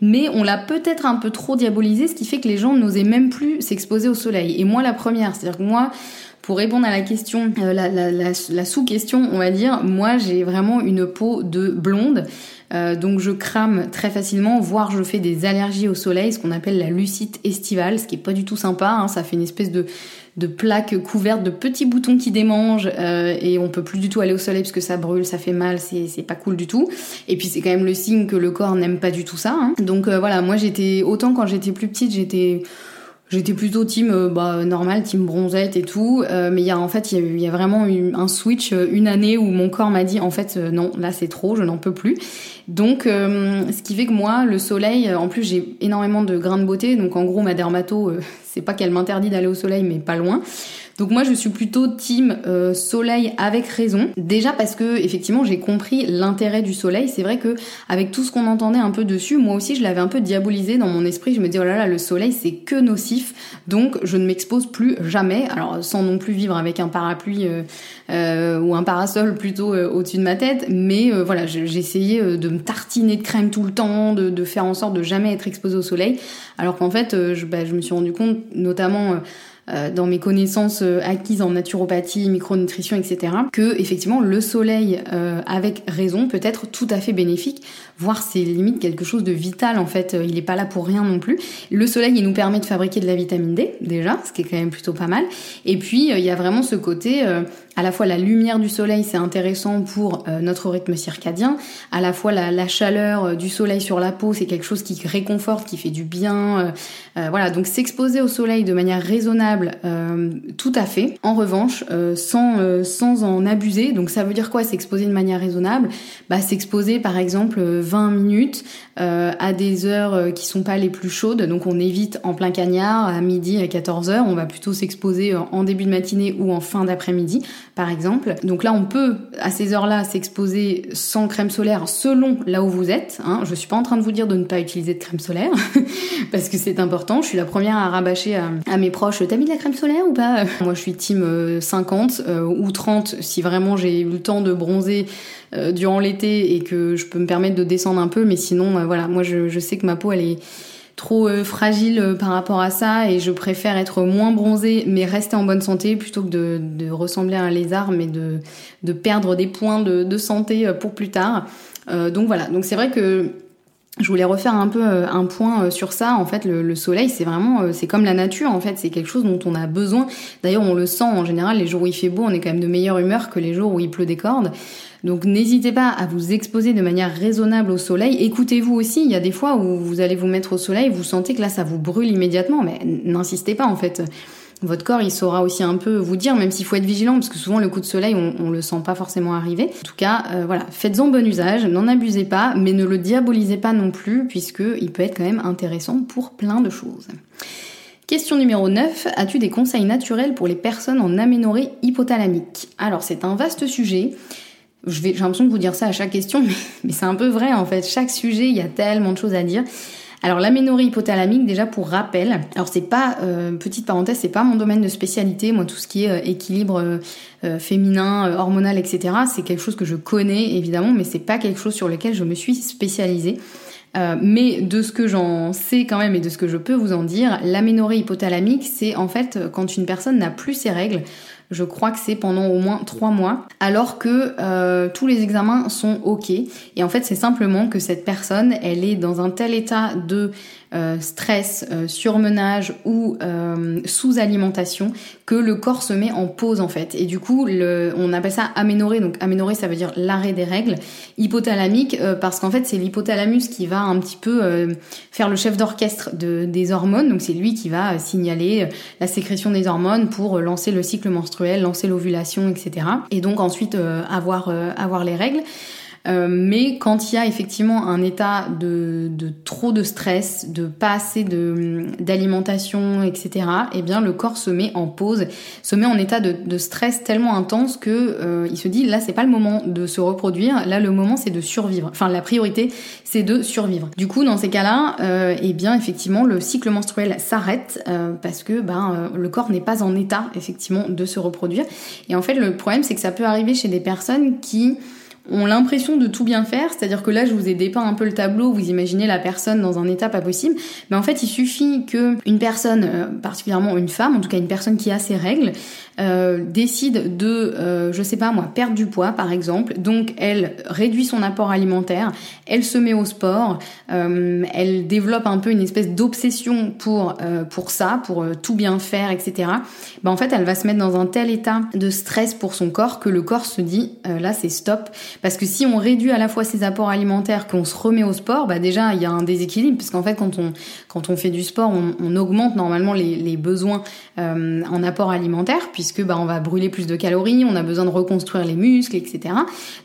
Mais on l'a peut-être un peu trop diabolisé, ce qui fait que les gens n'osaient même plus s'exposer au soleil. Et moi, la première, c'est-à-dire que moi, pour répondre à la question, euh, la, sous-question, on va dire, moi j'ai vraiment une peau de blonde. Euh, donc je crame très facilement, voire je fais des allergies au soleil, ce qu'on appelle la lucite estivale, ce qui est pas du tout sympa. Hein. ça fait une espèce de, plaque couverte de petits boutons qui démangent euh, et on peut plus du tout aller au soleil parce que ça brûle, ça fait mal, c'est pas cool du tout. Et puis c'est quand même le signe que le corps n'aime pas du tout ça. Hein. Donc voilà, moi j'étais autant quand j'étais plus petite, j'étais J'étais plutôt team euh, bah, normal, team bronzette et tout, euh, mais il y a en fait il y, a, vraiment eu un switch euh, une année où mon corps m'a dit en fait non là c'est trop, je n'en peux plus. Donc ce qui fait que moi le soleil, en plus j'ai énormément de grains de beauté, donc en gros ma dermato c'est pas qu'elle m'interdit d'aller au soleil mais pas loin. Donc moi je suis plutôt team euh, soleil avec raison. Déjà parce que effectivement j'ai compris l'intérêt du soleil. C'est vrai que avec tout ce qu'on entendait un peu dessus, moi aussi je l'avais un peu diabolisé dans mon esprit. Je me dis oh là là le soleil c'est que nocif, donc je ne m'expose plus jamais. Alors sans non plus vivre avec un parapluie euh, euh, ou un parasol plutôt au-dessus de ma tête, mais voilà j'essayais de me tartiner de crème tout le temps, de, faire en sorte de jamais être exposée au soleil. Alors qu'en fait je, bah, je me suis rendu compte notamment euh, dans mes connaissances euh, acquises en naturopathie, micronutrition, etc., que effectivement le soleil euh, avec raison peut être tout à fait bénéfique, voire c'est limite quelque chose de vital en fait. Il n'est pas là pour rien non plus. Le soleil, il nous permet de fabriquer de la vitamine D déjà, ce qui est quand même plutôt pas mal. Et puis il y a vraiment ce côté à la fois la lumière du soleil, c'est intéressant pour notre rythme circadien, à la fois la, la chaleur du soleil sur la peau, c'est quelque chose qui réconforte, qui fait du bien. voilà, donc s'exposer au soleil de manière raisonnable euh, tout à fait. En revanche, euh, sans, euh, sans en abuser, donc ça veut dire quoi S'exposer de manière raisonnable? Bah, S'exposer par exemple 20 minutes à des heures qui sont pas les plus chaudes, donc on évite en plein cagnard, à midi, à 14 heures, on va plutôt s'exposer en début de matinée ou en fin d'après-midi, par exemple. Donc là, on peut à ces heures-là s'exposer sans crème solaire selon là où vous êtes. Hein. Je suis pas en train de vous dire de ne pas utiliser de crème solaire, parce que c'est important. Je suis la première à rabâcher à, mes proches, t'as mis de la crème solaire ou pas? Moi je suis team 50 euh, euh, ou 30 si vraiment j'ai eu le temps de bronzer euh, durant l'été et que je peux me permettre de descendre un peu, mais sinon voilà, moi je, je, sais que ma peau elle est trop fragile par rapport à ça et je préfère être moins bronzée mais rester en bonne santé plutôt que de, ressembler à un lézard mais de, de perdre des points de, de santé pour plus tard. donc voilà, donc c'est vrai que je voulais refaire un peu un point sur ça. En fait, le, soleil, c'est vraiment, c'est comme la nature. En fait, c'est quelque chose dont on a besoin. D'ailleurs, on le sent en général. Les jours où il fait beau, on est quand même de meilleure humeur que les jours où il pleut des cordes. Donc n'hésitez pas à vous exposer de manière raisonnable au soleil. Écoutez-vous aussi, il y a des fois où vous allez vous mettre au soleil, vous sentez que là ça vous brûle immédiatement, mais n'insistez pas en fait. Votre corps, il saura aussi un peu vous dire, même s'il faut être vigilant, parce que souvent le coup de soleil, on, le sent pas forcément arriver. En tout cas, euh, voilà, faites-en bon usage, n'en abusez pas, mais ne le diabolisez pas non plus, puisque il peut être quand même intéressant pour plein de choses. Question numéro 9. As-tu des conseils naturels pour les personnes en aménorrhée hypothalamique? Alors c'est un vaste sujet j'ai l'impression de vous dire ça à chaque question, mais, c'est un peu vrai en fait. Chaque sujet, il y a tellement de choses à dire. Alors l'aménorrhée hypothalamique, déjà pour rappel, alors c'est pas, euh, petite parenthèse, c'est pas mon domaine de spécialité, moi tout ce qui est euh, équilibre euh, féminin, hormonal, etc., c'est quelque chose que je connais évidemment, mais c'est pas quelque chose sur lequel je me suis spécialisée. mais de ce que j'en sais quand même et de ce que je peux vous en dire, l'aménorrhée hypothalamique, c'est en fait quand une personne n'a plus ses règles, je crois que c'est pendant au moins trois mois, alors que euh, tous les examens sont ok. Et en fait, c'est simplement que cette personne, elle est dans un tel état de euh, stress, euh, surmenage ou euh, sous-alimentation que le corps se met en pause en fait. Et du coup, le, on appelle ça aménorrhée. Donc aménorrhée, ça veut dire l'arrêt des règles. Hypothalamique, parce qu'en fait, c'est l'hypothalamus qui va un petit peu faire le chef d'orchestre de, des hormones. Donc c'est lui qui va signaler la sécrétion des hormones pour lancer le cycle menstruel, lancer l'ovulation, etc. Et donc ensuite avoir avoir les règles. Euh, mais quand il y a effectivement un état de, trop de stress, de pas assez d'alimentation, etc., eh bien le corps se met en pause, se met en état de, de stress tellement intense que euh, il se dit là c'est pas le moment de se reproduire, là le moment c'est de survivre. Enfin la priorité c'est de survivre. Du coup dans ces cas-là, euh, eh bien effectivement le cycle menstruel s'arrête euh, parce que ben le corps n'est pas en état effectivement de se reproduire. Et en fait le problème c'est que ça peut arriver chez des personnes qui ont l'impression de tout bien faire, c'est-à-dire que là je vous ai dépeint un peu le tableau, vous imaginez la personne dans un état pas possible, mais en fait il suffit que une personne, euh, particulièrement une femme, en tout cas une personne qui a ses règles, euh, décide de, euh, je sais pas moi, perdre du poids par exemple, donc elle réduit son apport alimentaire, elle se met au sport, euh, elle développe un peu une espèce d'obsession pour pour ça, pour tout bien faire, etc. Ben en fait elle va se mettre dans un tel état de stress pour son corps que le corps se dit là c'est stop, parce que si on réduit à la fois ses apports alimentaires qu'on se remet au sport, bah déjà il y a un déséquilibre, parce qu'en fait quand on quand on fait du sport, on, augmente normalement les, besoins en apport alimentaire, puisque bah, on va brûler plus de calories, on a besoin de reconstruire les muscles, etc.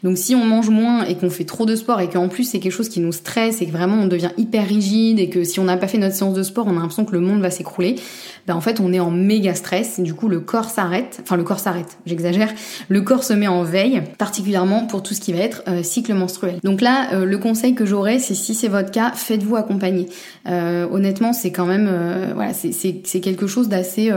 Donc si on mange moins et qu'on fait trop de sport et qu'en plus c'est quelque chose qui nous stresse et que vraiment on devient hyper rigide et que si on n'a pas fait notre séance de sport, on a l'impression que le monde va s'écrouler, bah en fait on est en méga stress. Du coup le corps s'arrête, enfin le corps s'arrête, j'exagère. Le corps se met en veille, particulièrement pour tout ce qui va être euh, cycle menstruel. Donc là euh, le conseil que j'aurais, c'est si c'est votre cas, faites-vous accompagner. Euh, honnêtement c'est quand même voilà c'est quelque chose d'assez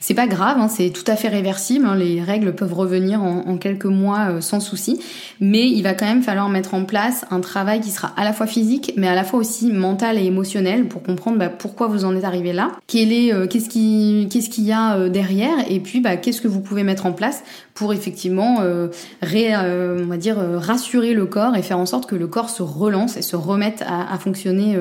c'est pas grave, hein, c'est tout à fait réversible. Hein, les règles peuvent revenir en, quelques mois sans souci, mais il va quand même falloir mettre en place un travail qui sera à la fois physique, mais à la fois aussi mental et émotionnel pour comprendre bah, pourquoi vous en êtes arrivé là, qu'est-ce qui, qu'est-ce qu'il y a derrière, et puis bah, qu'est-ce que vous pouvez mettre en place pour effectivement, ré, on va dire, rassurer le corps et faire en sorte que le corps se relance et se remette à, fonctionner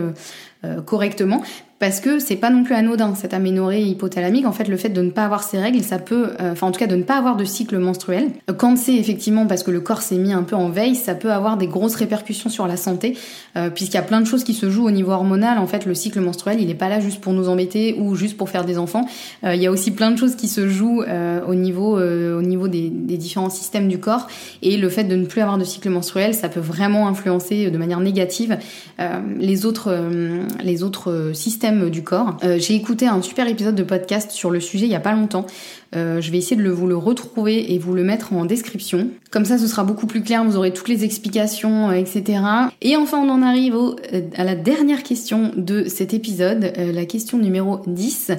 correctement parce que c'est pas non plus anodin cette aménorrhée hypothalamique. En fait, le fait de ne pas avoir ses règles, ça peut, euh, enfin en tout cas de ne pas avoir de cycle menstruel. Quand c'est effectivement parce que le corps s'est mis un peu en veille, ça peut avoir des grosses répercussions sur la santé, euh, puisqu'il y a plein de choses qui se jouent au niveau hormonal. En fait, le cycle menstruel, il est pas là juste pour nous embêter ou juste pour faire des enfants. Euh, il y a aussi plein de choses qui se jouent au niveau, au niveau des, des, différents systèmes du corps. Et le fait de ne plus avoir de cycle menstruel, ça peut vraiment influencer de manière négative les autres, les autres systèmes du corps. Euh, j'ai écouté un super épisode de podcast sur le sujet il y a pas longtemps. Euh, je vais essayer de vous le retrouver et vous le mettre en description. Comme ça, ce sera beaucoup plus clair, vous aurez toutes les explications, euh, etc. Et enfin, on en arrive à la dernière question de cet épisode, la question numéro 10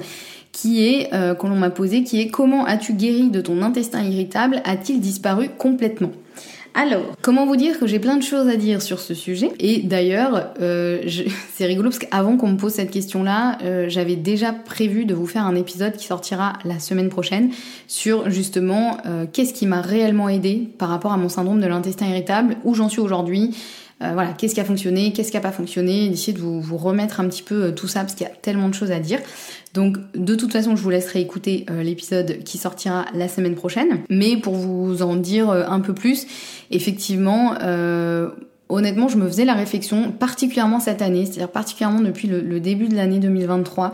qui est, qu'on m'a posée, qui est comment as-tu guéri de ton intestin irritable? A-t-il disparu complètement? Alors, comment vous dire que j'ai plein de choses à dire sur ce sujet? Et d'ailleurs, euh, c'est rigolo parce qu'avant qu'on me pose cette question-là, euh, j'avais déjà prévu de vous faire un épisode qui sortira la semaine prochaine sur justement euh, qu'est-ce qui m'a réellement aidé par rapport à mon syndrome de l'intestin irritable, où j'en suis aujourd'hui, voilà, qu'est-ce qui a fonctionné, qu'est-ce qui a pas fonctionné, d'essayer de vous, vous, remettre un petit peu tout ça parce qu'il y a tellement de choses à dire. Donc de toute façon, je vous laisserai écouter l'épisode qui sortira la semaine prochaine. Mais pour vous en dire un peu plus, effectivement, honnêtement, je me faisais la réflexion, particulièrement cette année, c'est-à-dire particulièrement depuis le, début de l'année 2023.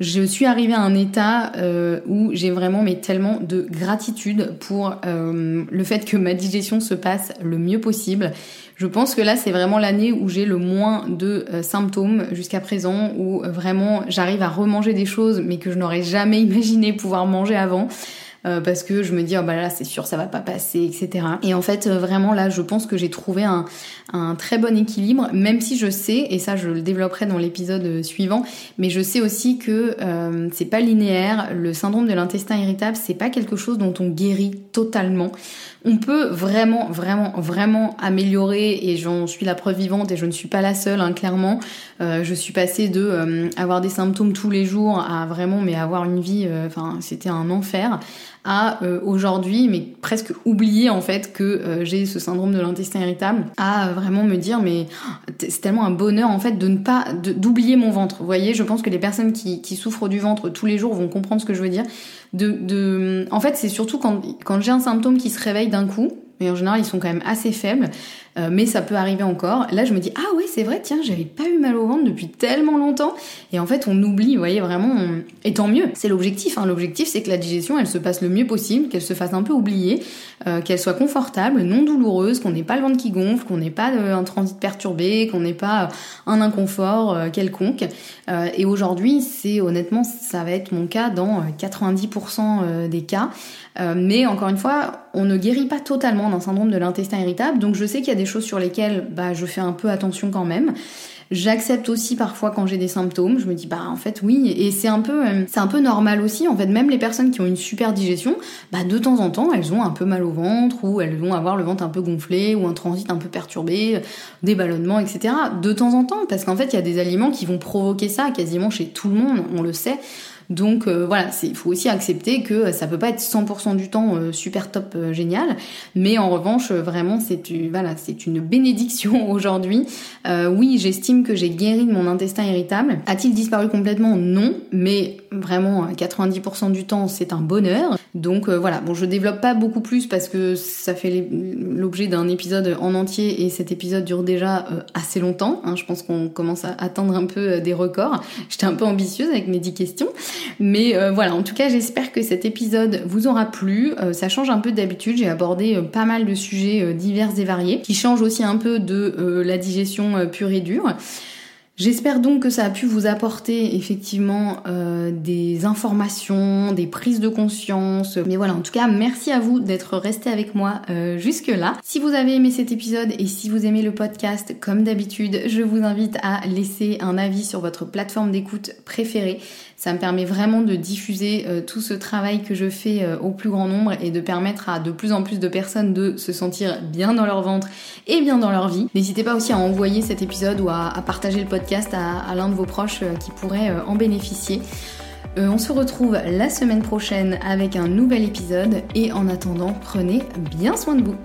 Je suis arrivée à un état euh, où j'ai vraiment mais tellement de gratitude pour euh, le fait que ma digestion se passe le mieux possible. Je pense que là c'est vraiment l'année où j'ai le moins de euh, symptômes jusqu'à présent, où vraiment j'arrive à remanger des choses mais que je n'aurais jamais imaginé pouvoir manger avant. Euh, parce que je me dis oh bah là c'est sûr ça va pas passer etc et en fait euh, vraiment là je pense que j'ai trouvé un, très bon équilibre même si je sais et ça je le développerai dans l'épisode euh, suivant mais je sais aussi que euh, c'est pas linéaire le syndrome de l'intestin irritable c'est pas quelque chose dont on guérit totalement on peut vraiment, vraiment, vraiment améliorer et j'en suis la preuve vivante et je ne suis pas la seule, hein, clairement. Euh, je suis passée de avoir des symptômes tous les jours à vraiment, mais avoir une vie, enfin, c'était un enfer à euh, aujourd'hui, mais presque oublier en fait que euh, j'ai ce syndrome de l'intestin irritable, à euh, vraiment me dire mais oh, c'est tellement un bonheur en fait de ne pas d'oublier mon ventre. Vous voyez, je pense que les personnes qui, qui, souffrent du ventre tous les jours vont comprendre ce que je veux dire. De, de... En fait, c'est surtout quand, quand j'ai un symptôme qui se réveille d'un coup, mais en général ils sont quand même assez faibles. Euh, mais ça peut arriver encore. Là, je me dis ah ouais, c'est vrai, tiens, j'avais pas eu mal au ventre depuis tellement longtemps. Et en fait, on oublie, vous voyez, vraiment. Et tant mieux, c'est l'objectif. Hein. L'objectif, c'est que la digestion, elle se passe le mieux possible, qu'elle se fasse un peu oublier, euh, qu'elle soit confortable, non douloureuse, qu'on n'ait pas le ventre qui gonfle, qu'on n'ait pas un transit perturbé, qu'on n'ait pas un inconfort euh, quelconque. et aujourd'hui, c'est honnêtement, ça va être mon cas dans 90% des cas. mais encore une fois, on ne guérit pas totalement d'un syndrome de l'intestin irritable, donc je sais qu'il y a des choses sur lesquelles bah, je fais un peu attention quand même. J'accepte aussi parfois quand j'ai des symptômes, je me dis bah en fait oui et c'est un peu euh, c'est un peu normal aussi en fait même les personnes qui ont une super digestion, bah de temps en temps elles ont un peu mal au ventre ou elles vont avoir le ventre un peu gonflé ou un transit un peu perturbé, des ballonnements etc. De temps en temps parce qu'en fait il y a des aliments qui vont provoquer ça quasiment chez tout le monde, on le sait. Donc euh, voilà, il faut aussi accepter que ça peut pas être 100% du temps euh, super top euh, génial, mais en revanche vraiment c'est voilà c'est une bénédiction aujourd'hui. oui, j'estime que j'ai guéri de mon intestin irritable. A-t-il disparu complètement? Non, mais vraiment 90% du temps c'est un bonheur. Donc voilà, bon je développe pas beaucoup plus parce que ça fait l'objet d'un épisode en entier et cet épisode dure déjà assez longtemps. Hein. je pense qu'on commence à atteindre un peu des records. J'étais un peu ambitieuse avec mes 10 questions. Mais euh, voilà, en tout cas, j'espère que cet épisode vous aura plu. Euh, ça change un peu d'habitude. J'ai abordé euh, pas mal de sujets divers et variés, qui changent aussi un peu de la digestion pure et dure. J'espère donc que ça a pu vous apporter effectivement euh, des informations, des prises de conscience. Mais voilà, en tout cas, merci à vous d'être resté avec moi euh, jusque-là. Si vous avez aimé cet épisode et si vous aimez le podcast, comme d'habitude, je vous invite à laisser un avis sur votre plateforme d'écoute préférée. Ça me permet vraiment de diffuser euh, tout ce travail que je fais au plus grand nombre et de permettre à de plus en plus de personnes de se sentir bien dans leur ventre et bien dans leur vie. N'hésitez pas aussi à envoyer cet épisode ou à partager le podcast à, l'un de vos proches euh, qui pourrait euh, en bénéficier. Euh, on se retrouve la semaine prochaine avec un nouvel épisode et en attendant, prenez bien soin de vous.